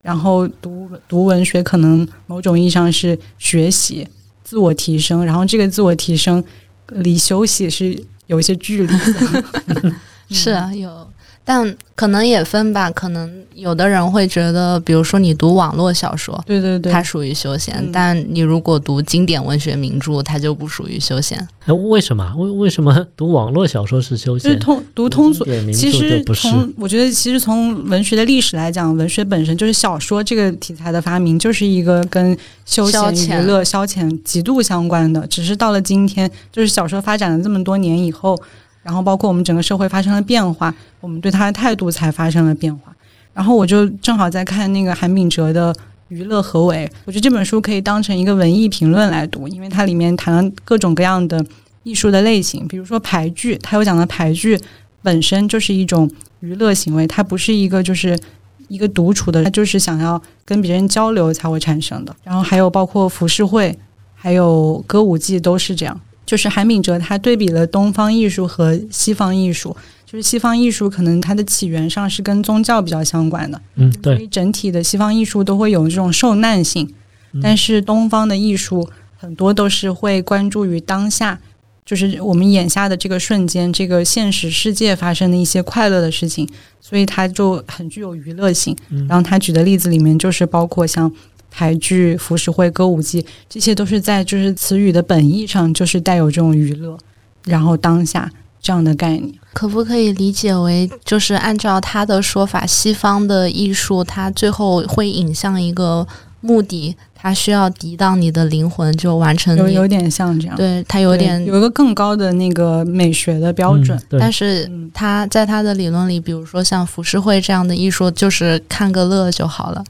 Speaker 1: 然后读读文学可能某种意义上是学习、自我提升，然后这个自我提升离休息是有一些距离的。
Speaker 2: 是啊，有，但可能也分吧。可能有的人会觉得，比如说你读网络小说，
Speaker 1: 对对对，
Speaker 2: 它属于休闲；
Speaker 1: 嗯
Speaker 2: 但你如果读经典文学名著，它就不属于休闲。
Speaker 3: 哎，为什么？为为什么读网络小说是休闲？
Speaker 1: 就是通读通俗其实
Speaker 3: 著就不是。
Speaker 1: 从我觉得，其实从文学的历史来讲，文学本身就是小说这个题材的发明，就是一个跟休
Speaker 2: 消遣
Speaker 1: 闲娱乐、消遣极度相关的。只是到了今天，就是小说发展了这么多年以后，然后包括我们整个社会发生了变化，我们对他的态度才发生了变化。然后我就正好在看那个韩炳哲的《娱乐何为》，我觉得这本书可以当成一个文艺评论来读，因为它里面谈了各种各样的艺术的类型，比如说排剧，它有讲的排剧。本身就是一种娱乐行为，它不是一个就是一个独处的，它就是想要跟别人交流才会产生的。然后还有包括浮世绘，还有歌舞伎都是这样。就是韩炳哲他对比了东方艺术和西方艺术，就是西方艺术可能它的起源上是跟宗教比较相关的，
Speaker 3: 嗯，
Speaker 1: 所以
Speaker 3: 对，
Speaker 1: 整体的西方艺术都会有这种受难性，
Speaker 3: 嗯
Speaker 1: 但是东方的艺术很多都是会关注于当下，就是我们眼下的这个瞬间，这个现实世界发生的一些快乐的事情，所以它就很具有娱乐性。
Speaker 3: 嗯
Speaker 1: 然后他举的例子里面就是包括像台剧、浮世绘、歌舞伎，这些都是在就是词语的本意上就是带有这种娱乐，然后当下这样的概念。
Speaker 2: 可不可以理解为，就是按照他的说法，西方的艺术它最后会引向一个目的，它需要抵挡你的灵魂，就完成你。
Speaker 1: 有有点像这样，
Speaker 2: 对，它有点
Speaker 1: 有一个更高的那个美学的标准。
Speaker 3: 嗯
Speaker 2: 但是
Speaker 1: 嗯
Speaker 2: 他在他的理论里，比如说像浮世绘这样的艺术，就是看个乐就好了。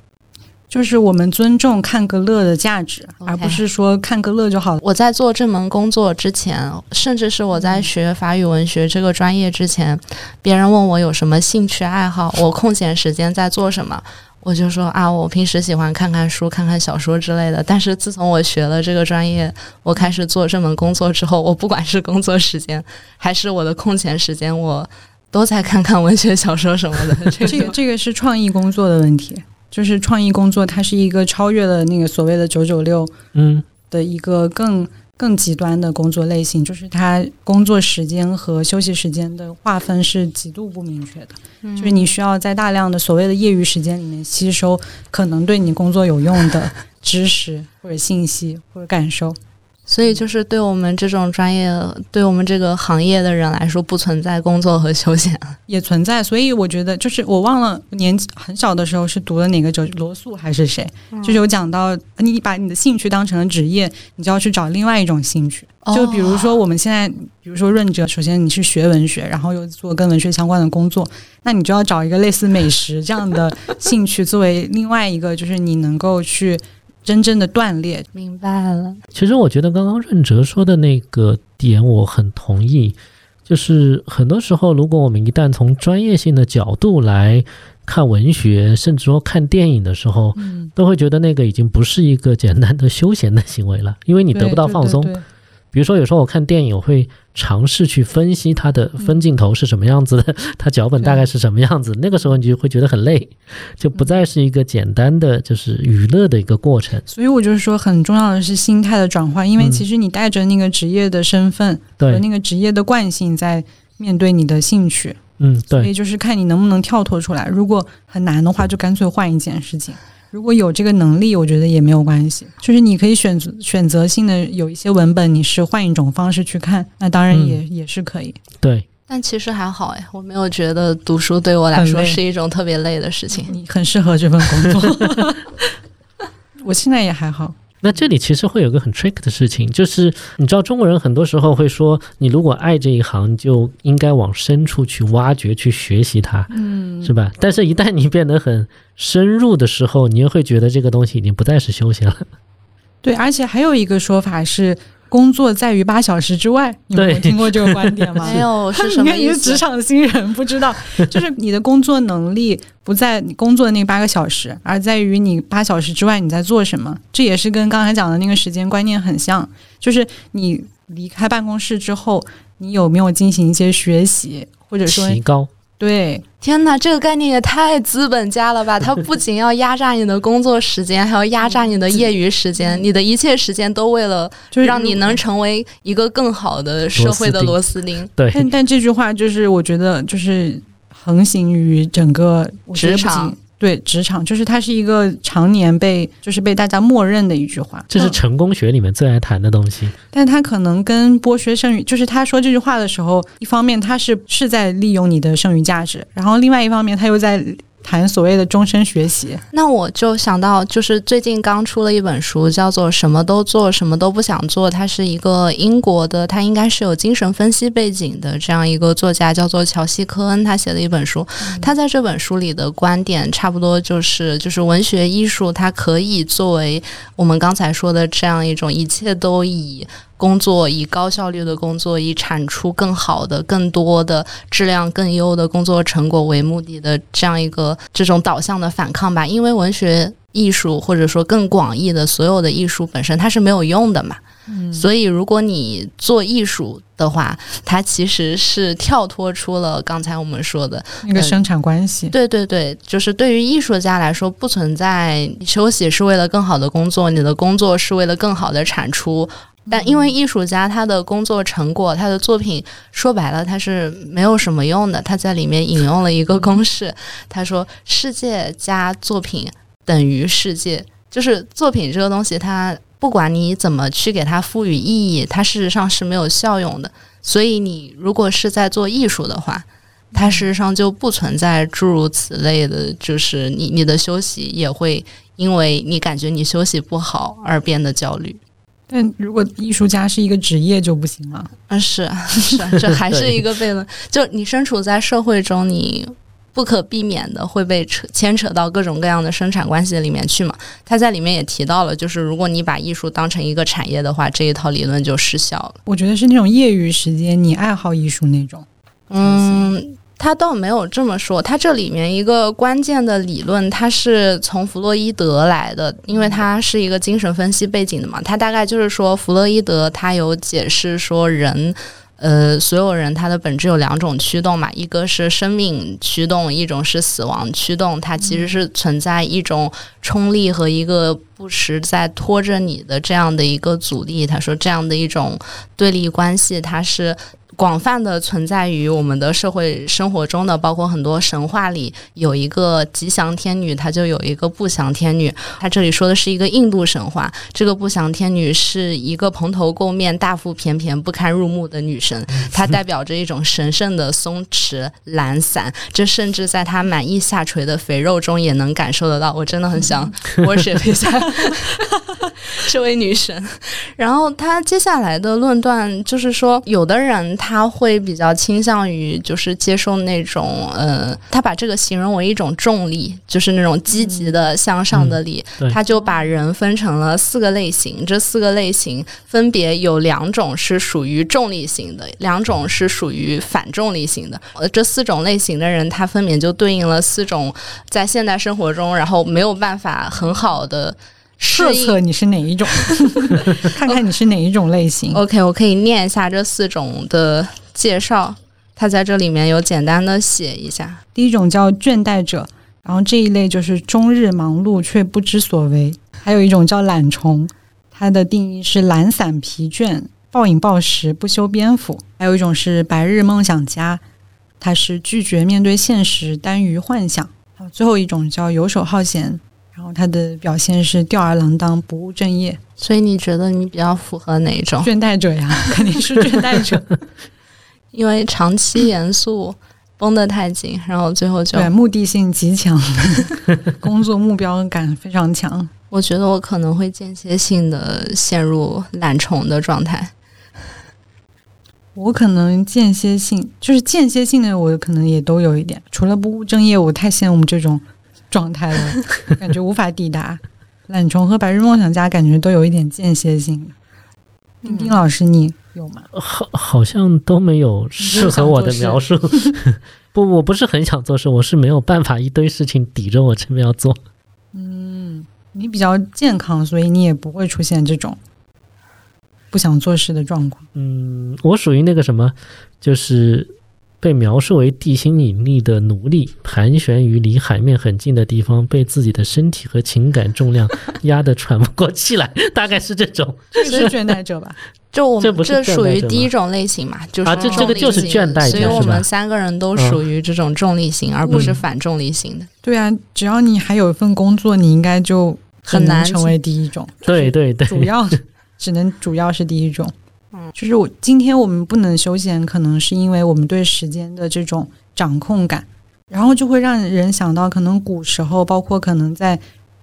Speaker 1: 就是我们尊重看个乐的价值而不是说看个乐就好了。
Speaker 2: 我在做这门工作之前，甚至是我在学法语文学这个专业之前，别人问我有什么兴趣爱好，我空闲时间在做什么，我就说啊，我平时喜欢看看书、看看小说之类的。但是自从我学了这个专业，我开始做这门工作之后，我不管是工作时间还是我的空闲时间，我都在看看文学小说什么的。这
Speaker 1: 这个这个是创意工作的问题，就是创意工作它是一个超越了那个所谓的九九六
Speaker 3: 嗯。
Speaker 1: 的一个更更极端的工作类型，就是它工作时间和休息时间的划分是极度不明确的，就是你需要在大量的所谓的业余时间里面吸收可能对你工作有用的知识或者信息或者感受。
Speaker 2: 所以就是对我们这种专业，对我们这个行业的人来说，不存在工作和休闲。
Speaker 1: 也存在，所以我觉得就是我忘了年纪很小的时候是读了哪个哲罗素还是谁，就是有讲到你把你的兴趣当成了职业，你就要去找另外一种兴趣。就比如说我们现在，比如说润哲，首先你是学文学，然后又做跟文学相关的工作，那你就要找一个类似美食这样的兴趣作为另外一个，就是你能够去真正的断裂。
Speaker 2: 明白了，
Speaker 3: 其实我觉得刚刚润哲说的那个点我很同意，就是很多时候，如果我们一旦从专业性的角度来看文学，甚至说看电影的时候，
Speaker 1: 嗯，
Speaker 3: 都会觉得那个已经不是一个简单的休闲的行为了，因为你得不到放松。
Speaker 1: 对对对
Speaker 3: 比如说，有时候我看电影，我会尝试去分析它的分镜头是什么样子的，它脚本大概是什么样子。那个时候你就会觉得很累，就不再是一个简单的就是娱乐的一个过程。
Speaker 1: 所以我就是说，很重要的是心态的转换，因为
Speaker 3: 嗯
Speaker 1: 其实你带着那个职业的身份和，那个职业的惯性在面对你的兴趣，
Speaker 3: 嗯，对，
Speaker 1: 所以就是看你能不能跳脱出来。如果很难的话，就干脆换一件事情。如果有这个能力，我觉得也没有关系。就是你可以选择选择性的有一些文本，你是换一种方式去看，那当然
Speaker 3: 嗯
Speaker 1: 也、也是可以。
Speaker 3: 对，
Speaker 2: 但其实还好哎，我没有觉得读书对我来说是一种特别累的事情。
Speaker 1: 你很适合这份工作。我现在也还好，
Speaker 3: 那这里其实会有个很 trick 的事情，就是你知道中国人很多时候会说，你如果爱这一行，就应该往深处去挖掘、去学习它，
Speaker 1: 嗯，
Speaker 3: 是吧？但是，一旦你变得很深入的时候，你又会觉得这个东西已经不再是休闲了。
Speaker 1: 对，而且还有一个说法是，工作在于八小时之外。你们有听过这个观点吗？
Speaker 2: 没有 是什
Speaker 1: 你
Speaker 2: 么意思
Speaker 1: 看你是职？场新人，不知道，就是你的工作能力不在你工作的那八个小时，而在于你八小时之外你在做什么。这也是跟刚才讲的那个时间观念很像，就是你离开办公室之后，你有没有进行一些学习，或者说
Speaker 3: 提高，
Speaker 1: 对
Speaker 2: 天哪，这个概念也太资本家了吧！它不仅要压榨你的工作时间，还要压榨你的业余时间，你的一切时间都为了
Speaker 1: 就
Speaker 2: 让你能成为一个更好的社会的螺丝钉。
Speaker 3: 对，
Speaker 1: 但但这句话就是我觉得就是横行于整个
Speaker 2: 职场
Speaker 1: 仅。对职场，就是它是一个常年被就是被大家默认的一句话，
Speaker 3: 这是
Speaker 1: 嗯
Speaker 3: 成功学里面最爱谈的东西。
Speaker 1: 但他可能跟剥削剩余，就是他说这句话的时候，一方面他是是在利用你的剩余价值，然后另外一方面他又在谈所谓的终身学习。
Speaker 2: 那我就想到，就是最近刚出了一本书，叫做《什么都做，什么都不想做》。它是一个英国的，他应该是有精神分析背景的这样一个作家，叫做乔西·科恩，他写的一本书。他在这本书里的观点，差不多就是，就是文学艺术，它可以作为我们刚才说的这样一种一切都以工作，以高效率的工作，以产出更好的、更多的质量更优的工作成果为目的的这样一个这种导向的反抗吧。因为文学艺术或者说更广义的所有的艺术本身它是没有用的嘛。所以，如果你做艺术的话，它其实是跳脱出了刚才我们说的
Speaker 1: 那个生产关系。
Speaker 2: 对对对，就是对于艺术家来说，不存在休息是为了更好的工作，你的工作是为了更好的产出。但因为艺术家他的工作成果，他的作品说白了，他是没有什么用的。他在里面引用了一个公式，他说：“世界加作品等于世界。”就是作品这个东西，它。不管你怎么去给它赋予意义，它事实上是没有效用的。所以，你如果是在做艺术的话，它事实上就不存在诸如此类的，就是你你的休息也会因为你感觉你休息不好而变得焦虑。
Speaker 1: 但如果艺术家是一个职业就不行了。
Speaker 2: 啊，是啊，是啊，这 还是一个悖论。就你身处在社会中，你。不可避免的会被扯牵扯到各种各样的生产关系里面去嘛？他在里面也提到了，就是如果你把艺术当成一个产业的话，这一套理论就失效了。
Speaker 1: 我觉得是那种业余时间，你爱好艺术那种。
Speaker 2: 嗯，他倒没有这么说。他这里面一个关键的理论，它是从弗洛伊德来的，因为他是一个精神分析背景的嘛。他大概就是说，弗洛伊德他有解释说人。呃，所有人他的本质有两种驱动嘛，一个是生命驱动，一种是死亡驱动。它其实是存在一种冲力和一个不时在拖着你的这样的一个阻力。他说这样的一种对立关系，它是。广泛的存在于我们的社会生活中的，包括很多神话里有一个吉祥天女，她就有一个不祥天女。她这里说的是一个印度神话，这个不祥天女是一个蓬头垢面、大腹便便、不堪入目的女神，她代表着一种神圣的松弛、懒散。这甚至在她满意下垂的肥肉中也能感受得到。我真的很想 worship 一下这位女神。然后她接下来的论断就是说，有的人他。他会比较倾向于就是接受那种呃，他把这个形容为一种重力，就是那种积极的向上的力。他就把人分成了四个类型，这四个类型分别有两种是属于重力型的，两种是属于反重力型的。呃，这四种类型的人，他分别就对应了四种在现代生活中，然后没有办法很好的。
Speaker 1: 测测你是哪一种，看看你是哪一种类型。
Speaker 2: OK，我可以念一下这四种的介绍，它在这里面有简单的写一下。
Speaker 1: 第一种叫倦怠者，然后这一类就是终日忙碌却不知所为。还有一种叫懒虫，它的定义是懒散疲倦、暴饮暴食、不修边幅。还有一种是白日梦想家，他是拒绝面对现实、耽于幻想。最后一种叫游手好闲。然后他的表现是吊儿郎当、不务正业，
Speaker 2: 所以你觉得你比较符合哪一种？
Speaker 1: 倦怠者呀，肯定是倦怠者，
Speaker 2: 因为长期严肃、绷得太紧，然后最后就
Speaker 1: 对目的性极强，工作目标感非常强。
Speaker 2: 我觉得我可能会间歇性的陷入懒虫的状态。
Speaker 1: 我可能间歇性，就是间歇性的，我可能也都有一点。除了不务正业，我太羡慕这种。状态了，感觉无法抵达。懒虫和白日梦想家感觉都有一点间歇性。丁丁老师，你有吗？
Speaker 3: 好，好像都没有适合我的描述。不，我不是很想做事，我是没有办法，一堆事情抵着我这边要做。
Speaker 1: 嗯，你比较健康，所以你也不会出现这种不想做事的状况。
Speaker 3: 嗯，我属于那个什么，就是。被描述为地心引力的奴隶，盘旋于离海面很近的地方，被自己的身体和情感重量压得喘不过气来，大概是这种。
Speaker 1: 这是倦怠者吧？
Speaker 2: 就我们
Speaker 3: 这
Speaker 2: 属于第一种类型嘛？就是
Speaker 3: 啊，这这个就是倦怠
Speaker 2: 者，所以我们三个人都属于这种重力型，而不是反重力型的。
Speaker 1: 对啊，只要你还有一份工作，你应该就
Speaker 2: 很难
Speaker 1: 成为第一种。
Speaker 3: 对对对，
Speaker 1: 主要只能主要是第一种。嗯，就是我今天我们不能休闲，可能是因为我们对时间的这种掌控感，然后就会让人想到，可能古时候，包括可能在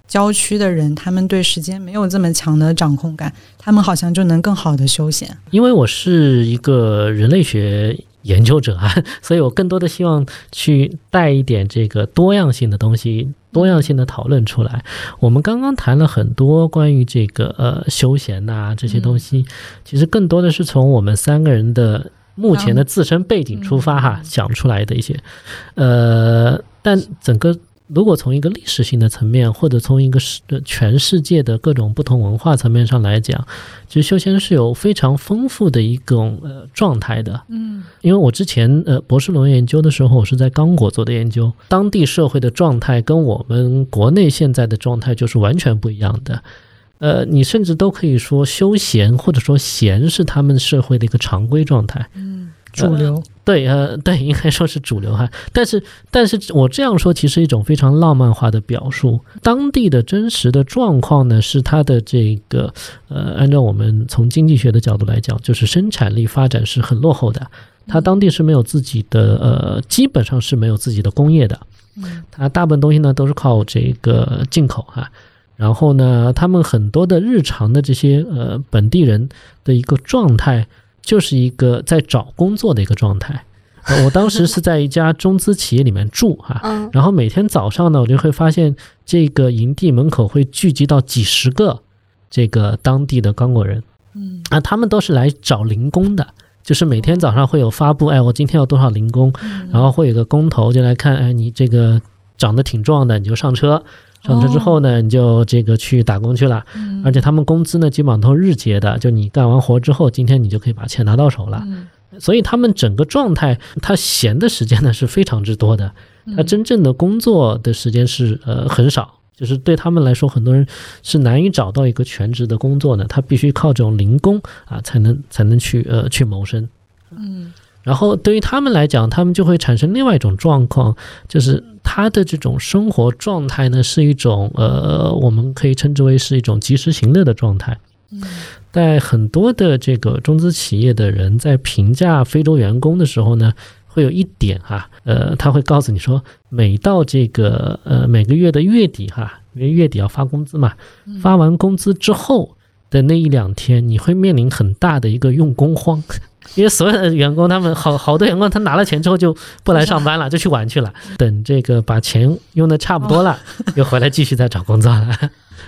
Speaker 1: 郊区的人，他们对时间没有这么强的掌控感，他们好像就能更好的休闲。
Speaker 3: 因为我是一个人类学研究者啊，所以我更多的希望去带一点这个多样性的东西。多样性的讨论出来。我们刚刚谈了很多关于这个呃休闲呐、这些东西，其实更多的是从我们三个人的目前的自身背景出发哈，想出来的一些，呃，但整个。如果从一个历史性的层面，或者从一个世呃全世界的各种不同文化层面上来讲，其实修仙是有非常丰富的一种呃状态的。
Speaker 1: 嗯，
Speaker 3: 因为我之前呃博士论文研究的时候，我是在刚果做的研究，当地社会的状态跟我们国内现在的状态就是完全不一样的。呃，你甚至都可以说休闲或者说闲是他们社会的一个常规状态。
Speaker 1: 主流。
Speaker 3: 对，呃，对，应该说是主流哈。但是，但是我这样说，其实一种非常浪漫化的表述。当地的真实的状况呢，是它的这个，呃，按照我们从经济学的角度来讲，就是生产力发展是很落后的。它当地是没有自己的，呃，基本上是没有自己的工业的。
Speaker 1: 嗯，
Speaker 3: 它大部分东西呢都是靠这个进口哈。然后呢，他们很多的日常的这些呃本地人的一个状态。就是一个在找工作的一个状态。我当时是在一家中资企业里面住哈，然后每天早上呢，我就会发现这个营地门口会聚集到几十个这个当地的刚果人，
Speaker 1: 嗯
Speaker 3: 啊，他们都是来找零工的，就是每天早上会有发布，哎，我今天有多少零工，然后会有个工头就来看，哎，你这个长得挺壮的，你就上车。上车之后呢，你就这个去打工去了，而且他们工资呢基本上都是日结的，就你干完活之后，今天你就可以把钱拿到手了。所以他们整个状态，他闲的时间呢是非常之多的，他真正的工作的时间是呃很少，就是对他们来说，很多人是难以找到一个全职的工作的，他必须靠这种零工啊才能才能去呃去谋生。
Speaker 1: 嗯。
Speaker 3: 然后对于他们来讲，他们就会产生另外一种状况，就是他的这种生活状态呢，是一种呃，我们可以称之为是一种及时行乐的状态。
Speaker 1: 嗯，
Speaker 3: 在很多的这个中资企业的人在评价非洲员工的时候呢，会有一点哈，呃，他会告诉你说，每到这个呃每个月的月底哈，因为月底要发工资嘛，发完工资之后的那一两天，你会面临很大的一个用工荒。因为所有的员工，他们好好多员工，他拿了钱之后就不来上班了，就去玩去了。等这个把钱用的差不多了，又回来继续再找工作了。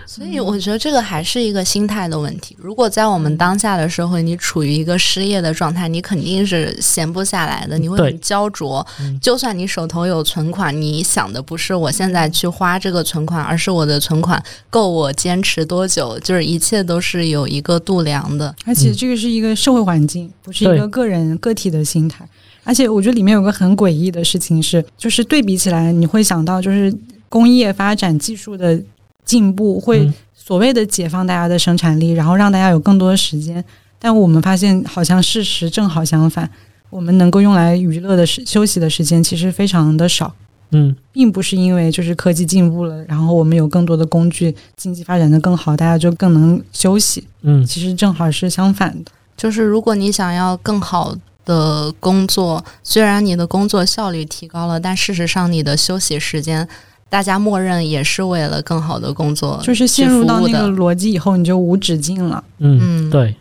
Speaker 2: 所以我觉得这个还是一个心态的问题。如果在我们当下的社会，你处于一个失业的状态，你肯定是闲不下来的，你会很焦灼。就算你手头有存款，你想的不是我现在去花这个存款，而是我的存款够我坚持多久，就是一切都是有一个度量的。
Speaker 1: 而且这个是一个社会环境，不是一个个人个体的心态。而且我觉得里面有个很诡异的事情是，就是对比起来，你会想到就是工业发展技术的。进步会所谓的解放大家的生产力，然后让大家有更多的时间。但我们发现，好像事实正好相反，我们能够用来娱乐的时休息的时间其实非常的少。
Speaker 3: 嗯，
Speaker 1: 并不是因为就是科技进步了，然后我们有更多的工具，经济发展的更好，大家就更能休息。
Speaker 3: 嗯，
Speaker 1: 其实正好是相反的。
Speaker 2: 就是如果你想要更好的工作，虽然你的工作效率提高了，但事实上你的休息时间。大家默认也是为了更好的工作，
Speaker 1: 就是陷入到那个逻辑以后，你就无止境了。
Speaker 3: 嗯，对。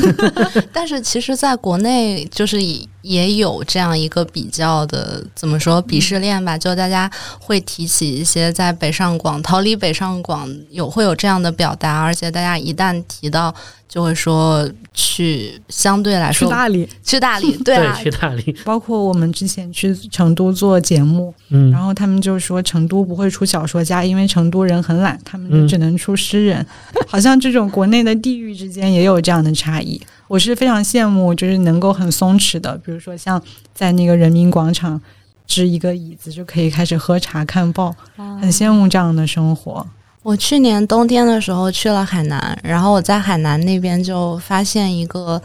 Speaker 2: 但是其实，在国内就是也有这样一个比较的，怎么说鄙视链吧？就大家会提起一些在北上广逃离北上广有会有这样的表达，而且大家一旦提到。就会说去相对来说
Speaker 1: 去大理，
Speaker 2: 去大理，对啊，
Speaker 3: 去大理。
Speaker 1: 包括我们之前去成都做节目，
Speaker 3: 嗯，
Speaker 1: 然后他们就说成都不会出小说家，因为成都人很懒，他们就只能出诗人。好像这种国内的地域之间也有这样的差异。我是非常羡慕，就是能够很松弛的，比如说像在那个人民广场支一个椅子就可以开始喝茶看报，很羡慕这样的生活。
Speaker 2: 我去年冬天的时候去了海南，然后我在海南那边就发现一个，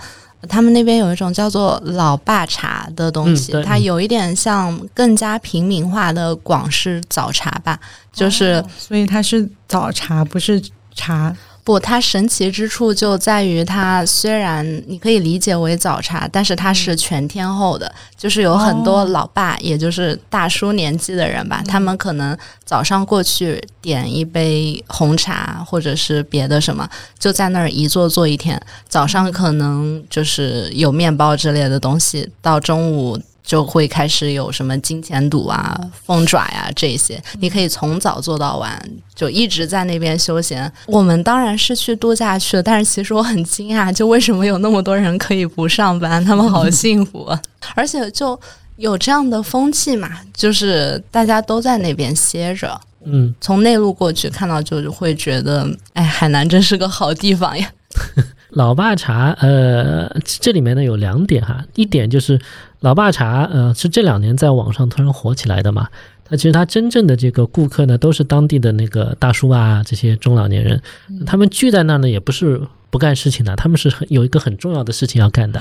Speaker 2: 他们那边有一种叫做老爸茶的东西，它有一点像更加平民化的广式早茶吧，就是
Speaker 1: 所以它是早茶，不是茶。
Speaker 2: 不，它神奇之处就在于它虽然你可以理解为早茶，但是它是全天候的，就是有很多老爸，也就是大叔年纪的人吧，他们可能早上过去点一杯红茶或者是别的什么，就在那儿一坐坐一天。早上可能就是有面包之类的东西，到中午就会开始有什么金钱赌啊、凤爪呀、这些，你可以从早做到晚，就一直在那边休闲。我们当然是去度假去了，但是其实我很惊讶，就为什么有那么多人可以不上班，他们好幸福，啊，而且就有这样的风气嘛，就是大家都在那边歇着。
Speaker 3: 嗯，
Speaker 2: 从内陆过去看到，就会觉得，哎，海南真是个好地方呀。
Speaker 3: 老爸茶，呃，这里面呢有两点哈，一点就是老爸茶，呃，是这两年在网上突然火起来的嘛。它其实它真正的这个顾客呢，都是当地的那个大叔啊，这些中老年人，他们聚在那儿呢，也不是不干事情的，他们是很有一个很重要的事情要干的，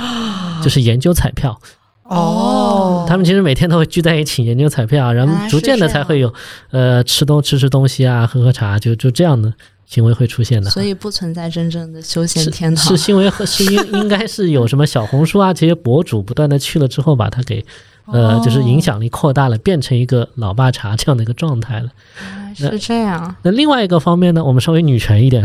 Speaker 3: 就是研究彩票。
Speaker 1: 哦，
Speaker 3: 他们其实每天都会聚在一起研究彩票，然后逐渐的才会有，呃，吃东吃吃东西啊，喝喝茶，就就这样的。行为会出现的，
Speaker 2: 所以不存在真正的休闲天堂。
Speaker 3: 是行为和是应应该是有什么小红书啊这些博主不断的去了之后，把它给呃就是影响力扩大了，变成一个老爸茶这样的一个状态了。
Speaker 2: 是这样。
Speaker 3: 那另外一个方面呢，我们稍微女权一点，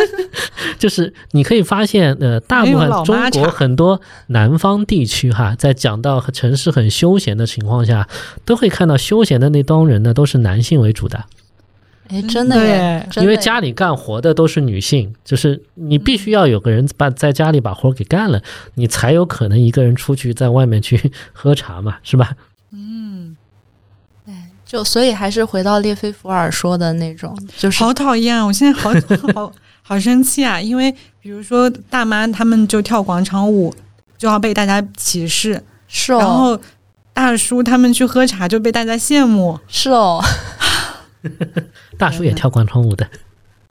Speaker 3: 就是你可以发现，呃，大部分中国很多南方地区哈，在讲到城市很休闲的情况下，都会看到休闲的那帮人呢，都是男性为主的。
Speaker 2: 哎，真的耶！
Speaker 3: 因为家里干活的都是女性，就是你必须要有个人把在家里把活给干了，你才有可能一个人出去在外面去喝茶嘛，是吧？
Speaker 2: 嗯，哎，就所以还是回到列菲伏尔说的那种，就是
Speaker 1: 好讨厌啊！我现在好好 好生气啊！因为比如说大妈他们就跳广场舞就要被大家歧视，
Speaker 2: 是哦，
Speaker 1: 然后大叔他们去喝茶就被大家羡慕，
Speaker 2: 是哦。
Speaker 3: 大叔也跳广场舞的，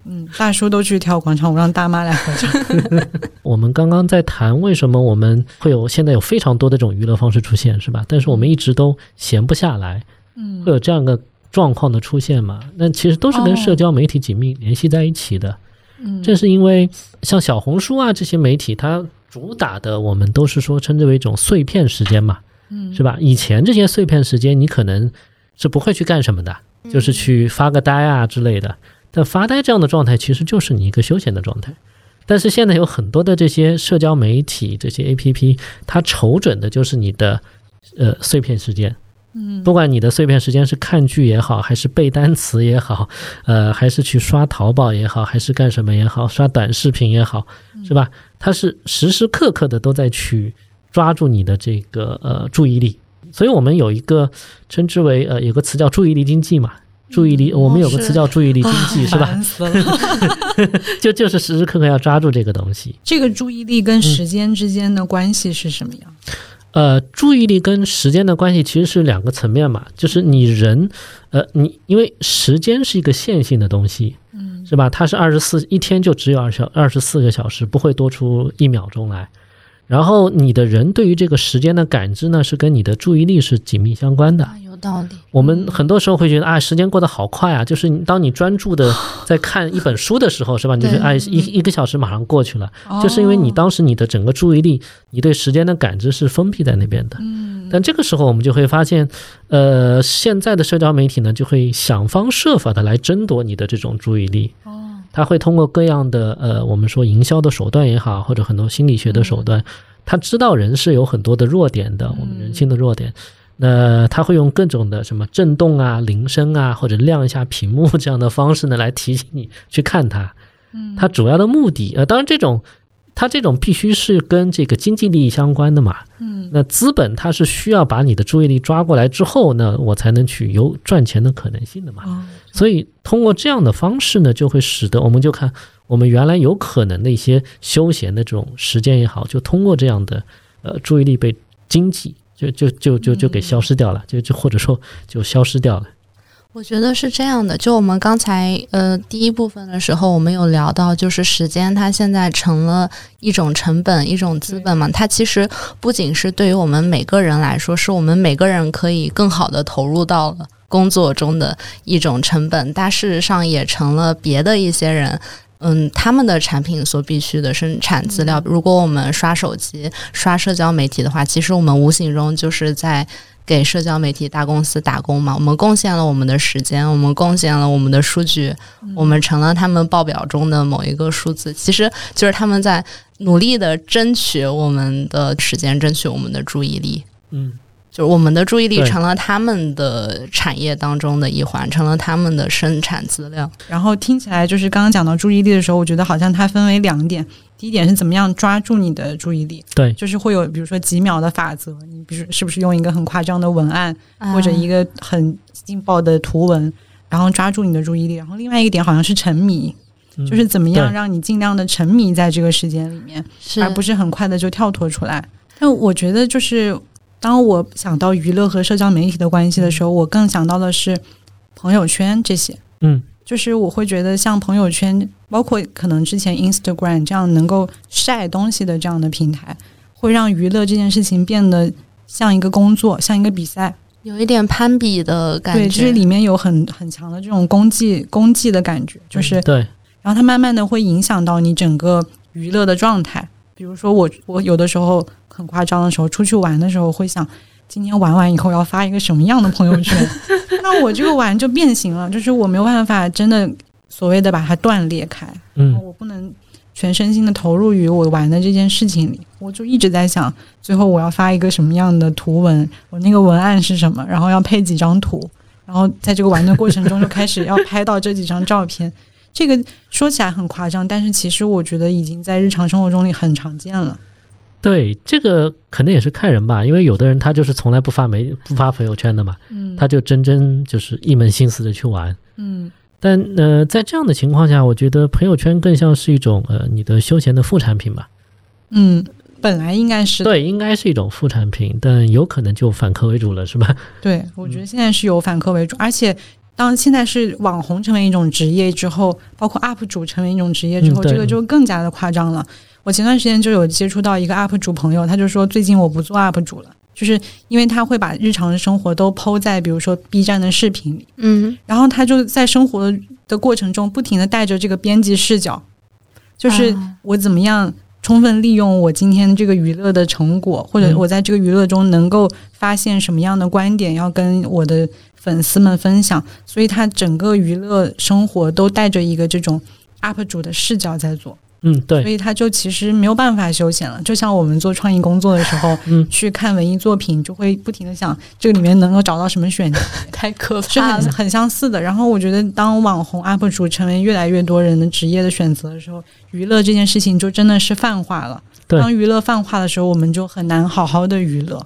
Speaker 1: 嗯，大叔都去跳广场舞，让大妈来合唱。
Speaker 3: 我们刚刚在谈为什么我们会有现在有非常多的这种娱乐方式出现，是吧？但是我们一直都闲不下来，嗯，会有这样的状况的出现嘛？那其实都是跟社交媒体紧密联系在一起的。嗯，正是因为像小红书啊这些媒体，它主打的我们都是说称之为一种碎片时间嘛，嗯，是吧？以前这些碎片时间，你可能是不会去干什么的。就是去发个呆啊之类的，但发呆这样的状态其实就是你一个休闲的状态。但是现在有很多的这些社交媒体、这些 A P P，它瞅准的就是你的呃碎片时间。嗯，不管你的碎片时间是看剧也好，还是背单词也好，呃，还是去刷淘宝也好，还是干什么也好，刷短视频也好，是吧？它是时时刻刻的都在去抓住你的这个呃注意力。所以我们有一个称之为呃，有个词叫注意力经济嘛，注意力，我们有个词叫注意力经济，是吧？就 就是时时刻刻要抓住这个东西。
Speaker 1: 这个注意力跟时间之间的关系是什么样？
Speaker 3: 呃，注意力跟时间的关系其实是两个层面嘛，就是你人，呃，你因为时间是一个线性的东西，嗯，是吧？它是二十四一天就只有二小二十四个小时，不会多出一秒钟来。然后你的人对于这个时间的感知呢，是跟你的注意力是紧密相关的。
Speaker 2: 有道理。
Speaker 3: 我们很多时候会觉得啊，时间过得好快啊，就是当你专注的 在看一本书的时候，是吧？你就哎，一一个小时马上过去了，就是因为你当时你的整个注意力，你对时间的感知是封闭在那边的。嗯。但这个时候我们就会发现，呃，现在的社交媒体呢，就会想方设法的来争夺你的这种注意力。哦。他会通过各样的呃，我们说营销的手段也好，或者很多心理学的手段，他知道人是有很多的弱点的，我们人性的弱点。那他会用各种的什么震动啊、铃声啊，或者亮一下屏幕这样的方式呢，来提醒你去看它。嗯，他主要的目的，呃，当然这种。它这种必须是跟这个经济利益相关的嘛，嗯，那资本它是需要把你的注意力抓过来之后呢，我才能去有赚钱的可能性的嘛，所以通过这样的方式呢，就会使得我们就看我们原来有可能的一些休闲的这种时间也好，就通过这样的呃注意力被经济就就就就就给消失掉了，就就或者说就消失掉了。
Speaker 2: 我觉得是这样的，就我们刚才呃第一部分的时候，我们有聊到，就是时间它现在成了一种成本、一种资本嘛。它其实不仅是对于我们每个人来说，是我们每个人可以更好的投入到了工作中的一种成本，但事实上也成了别的一些人，嗯，他们的产品所必须的生产资料。如果我们刷手机、刷社交媒体的话，其实我们无形中就是在。给社交媒体大公司打工嘛？我们贡献了我们的时间，我们贡献了我们的数据，我们成了他们报表中的某一个数字。其实就是他们在努力的争取我们的时间，争取我们的注意力。
Speaker 3: 嗯，
Speaker 2: 就是我们的注意力成了他们的产业当中的一环，成了他们的生产资料。
Speaker 1: 然后听起来就是刚刚讲到注意力的时候，我觉得好像它分为两点。第一点是怎么样抓住你的注意力，
Speaker 3: 对，
Speaker 1: 就是会有比如说几秒的法则，你比如是不是用一个很夸张的文案或者一
Speaker 2: 个
Speaker 1: 个很劲爆的图文，然后抓住你的注意力。然后另外一个点好像是沉迷，
Speaker 3: 嗯
Speaker 1: 就是怎么样让你尽量的沉迷在这个时间里面，
Speaker 2: 是
Speaker 1: 而不是很快的就跳脱出来。但我觉得就是当我想到娱乐和社交媒体的关系的时候，我更想到的是朋友圈这些。
Speaker 3: 嗯，
Speaker 1: 就是我会觉得像朋友圈，包括可能之前 Instagram 这样能够晒东西的这样的平台，会让娱乐这件事情变得像一个工作，像一个比赛。
Speaker 2: 有一点攀比的感觉
Speaker 1: 对，
Speaker 2: 觉，
Speaker 1: 就是里面有很很强的这种功绩功绩的感觉，就是
Speaker 3: 对，
Speaker 1: 然后它慢慢的会影响到你整个娱乐的状态。比如说我我有的时候很夸张的时候，出去玩的时候会想，今天玩完以后要发一个什么样的朋友圈？那我这个玩就变形了，就是我没有办法真的所谓的把它断裂开，
Speaker 3: 嗯，
Speaker 1: 我不能全身心的投入于我玩的这件事情里，我就一直在想，最后我要发一个什么样的图文，我那个文案是什么，然后要配几张图，然后在这个玩的过程中就开始要拍到这几张照片。这个说起来很夸张，但是其实我觉得已经在日常生活中里很常见了。
Speaker 3: 对，这个可能也是看人吧，因为有的人他就是从来不发媒不发朋友圈的嘛，
Speaker 1: 嗯
Speaker 3: 他就真真就是一门心思的去玩。
Speaker 1: 嗯
Speaker 3: 但呃，在这样的情况下，我觉得朋友圈更像是一种呃你的休闲的副产品吧。
Speaker 1: 嗯，本来应该是
Speaker 3: 对，应该是一种副产品，但有可能就反客为主了，是吧？
Speaker 1: 对，我觉得现在是有反客为主，而且当现在是网红成为一种职业之后，包括 UP 主成为一种职业之后，
Speaker 3: 嗯
Speaker 1: 这个就更加的夸张了。我前段时间就有接触到一个 UP 主朋友，他就说最近我不做 UP 主了，就是因为他会把日常的生活都抛在比如说 B 站的视频里，
Speaker 2: 嗯，
Speaker 1: 然后他就在生活的过程中不停的带着这个编辑视角，就是
Speaker 2: 啊。
Speaker 1: 我怎么样充分利用我今天这个娱乐的成果，或者
Speaker 3: 嗯
Speaker 1: 我在这个娱乐中能够发现什么样的观点，要跟我的粉丝们分享。所以他整个娱乐生活都带着一个这种 UP 主的视角在做，
Speaker 3: 嗯，对所，
Speaker 1: 以他就其实没有办法休闲了。就像我们做创意工作的时候，
Speaker 3: 嗯
Speaker 1: 去看文艺作品，就会不停的想这个里面能够找到什么选题。
Speaker 2: 太可怕了。
Speaker 1: 是很很相似的。然后我觉得，当网红 UP 主成为越来越多人的职业的选择的时候，娱乐这件事情就真的是泛化了。
Speaker 3: 对
Speaker 1: 当娱乐泛化的时候，我们就很难好好的娱乐。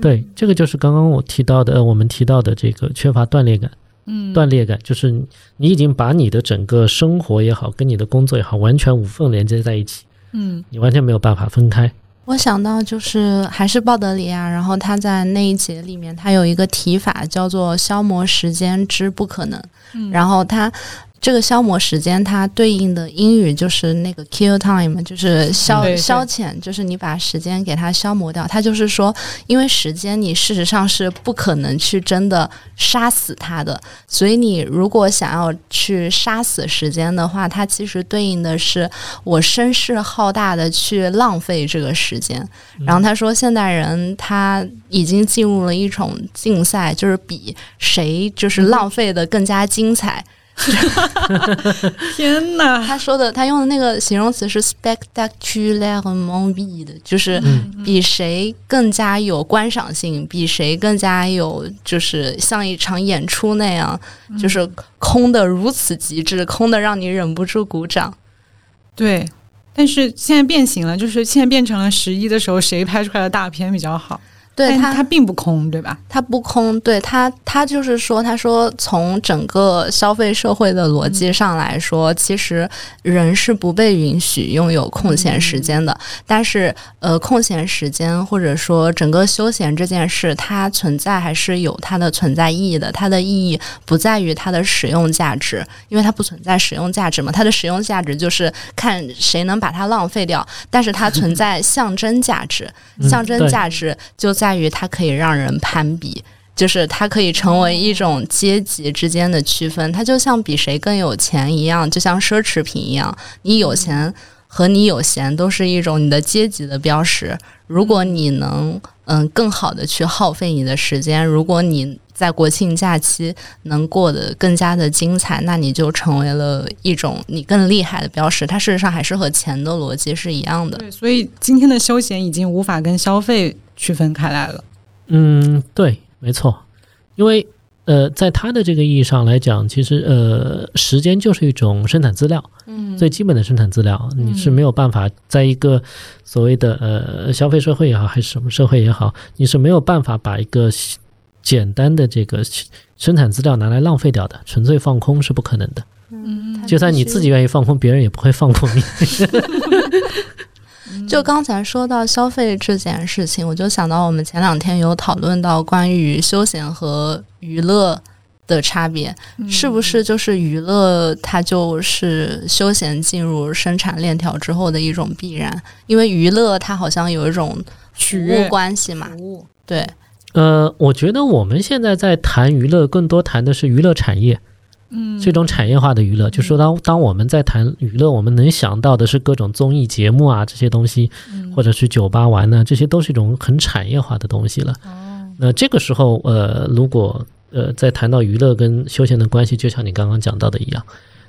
Speaker 3: 对，这个就是刚刚我提到的，呃我们提到的这个缺乏断裂感。
Speaker 1: 嗯。
Speaker 3: 断裂感就是你你已经把你的整个生活也好，跟你的工作也好，完全无缝连接在一起，
Speaker 1: 嗯。
Speaker 3: 你完全没有办法分开。
Speaker 2: 我想到就是还是鲍德里亚，然后他在那一节里面，他有一个提法叫做“消磨时间之不可能”，
Speaker 1: 嗯。
Speaker 2: 然后他这个消磨时间，它对应的英语就是那个 kill time，就是消消遣，就是你把时间给它消磨掉。它就是说，因为时间你事实上是不可能去真的杀死它的，所以你如果想要去杀死时间的话，它其实对应的是我声势浩大的去浪费这个时间。然后他说，现代人他已经进入了一种竞赛，就是比谁就是浪费的更加精彩。
Speaker 1: 天哪，
Speaker 2: 他说的，他用的那个形容词是 spectacularement vide，就是
Speaker 3: 嗯
Speaker 2: 比谁更加有观赏性，比谁更加有就是像一场演出那样，就是空的如此极致，空的让你忍不住鼓掌。
Speaker 1: 对。但是现在变形了，就是现在变成了十一的时候，谁拍出来的大片比较好？但
Speaker 2: 对它
Speaker 1: 它并不空，对吧？
Speaker 2: 它不空，对它，它就是说，他说从整个消费社会的逻辑上来说，其实人是不被允许拥有空闲时间的。但是，呃，空闲时间或者说整个休闲这件事，它存在还是有它的存在意义的。它的意义不在于它的使用价值，因为它不存在使用价值嘛。它的使用价值就是看谁能把它浪费掉，但是它存在象征价值。
Speaker 3: 嗯
Speaker 2: 象征价值就在在于它可以让人攀比，就是它可以成为一种阶级之间的区分，它就像比谁更有钱一样，就像奢侈品一样，你有钱和你有闲都是一种你的阶级的标识。如果你能嗯更好的去耗费你的时间，如果你在国庆假期能过得更加的精彩，那你就成为了一种你更厉害的标识。它事实上还是和钱的逻辑是一样的。
Speaker 1: 对，所以今天的休闲已经无法跟消费区分开来了。
Speaker 3: 嗯，对，没错，因为呃，在他的这个意义上来讲，其实呃，时间就是一种生产资料，
Speaker 2: 嗯
Speaker 3: 最基本的生产资料，你是没有办法在一个所谓的呃消费社会也好，还是什么社会也好，你是没有办法把一个简单的这个生产资料拿来浪费掉的，纯粹放空是不可能的。
Speaker 2: 嗯，
Speaker 3: 就算你自己愿意放空，别人也不会放过你。
Speaker 2: 就刚才说到消费这件事情，我就想到我们前两天有讨论到关于休闲和娱乐的差别，是不是就是娱乐它就是休闲进入生产链条之后的一种必然？因为娱乐它好像有一种服务关系嘛，
Speaker 1: 服务，
Speaker 2: 对，
Speaker 3: 呃，我觉得我们现在在谈娱乐，更多谈的是娱乐产业，
Speaker 1: 嗯
Speaker 3: 这种产业化的娱乐。就说当当我们在谈娱乐，我们能想到的是各种综艺节目啊这些东西，或者去酒吧玩呢，这些都是一种很产业化的东西了。那这个时候，呃，如果呃在谈到娱乐跟休闲的关系，就像你刚刚讲到的一样。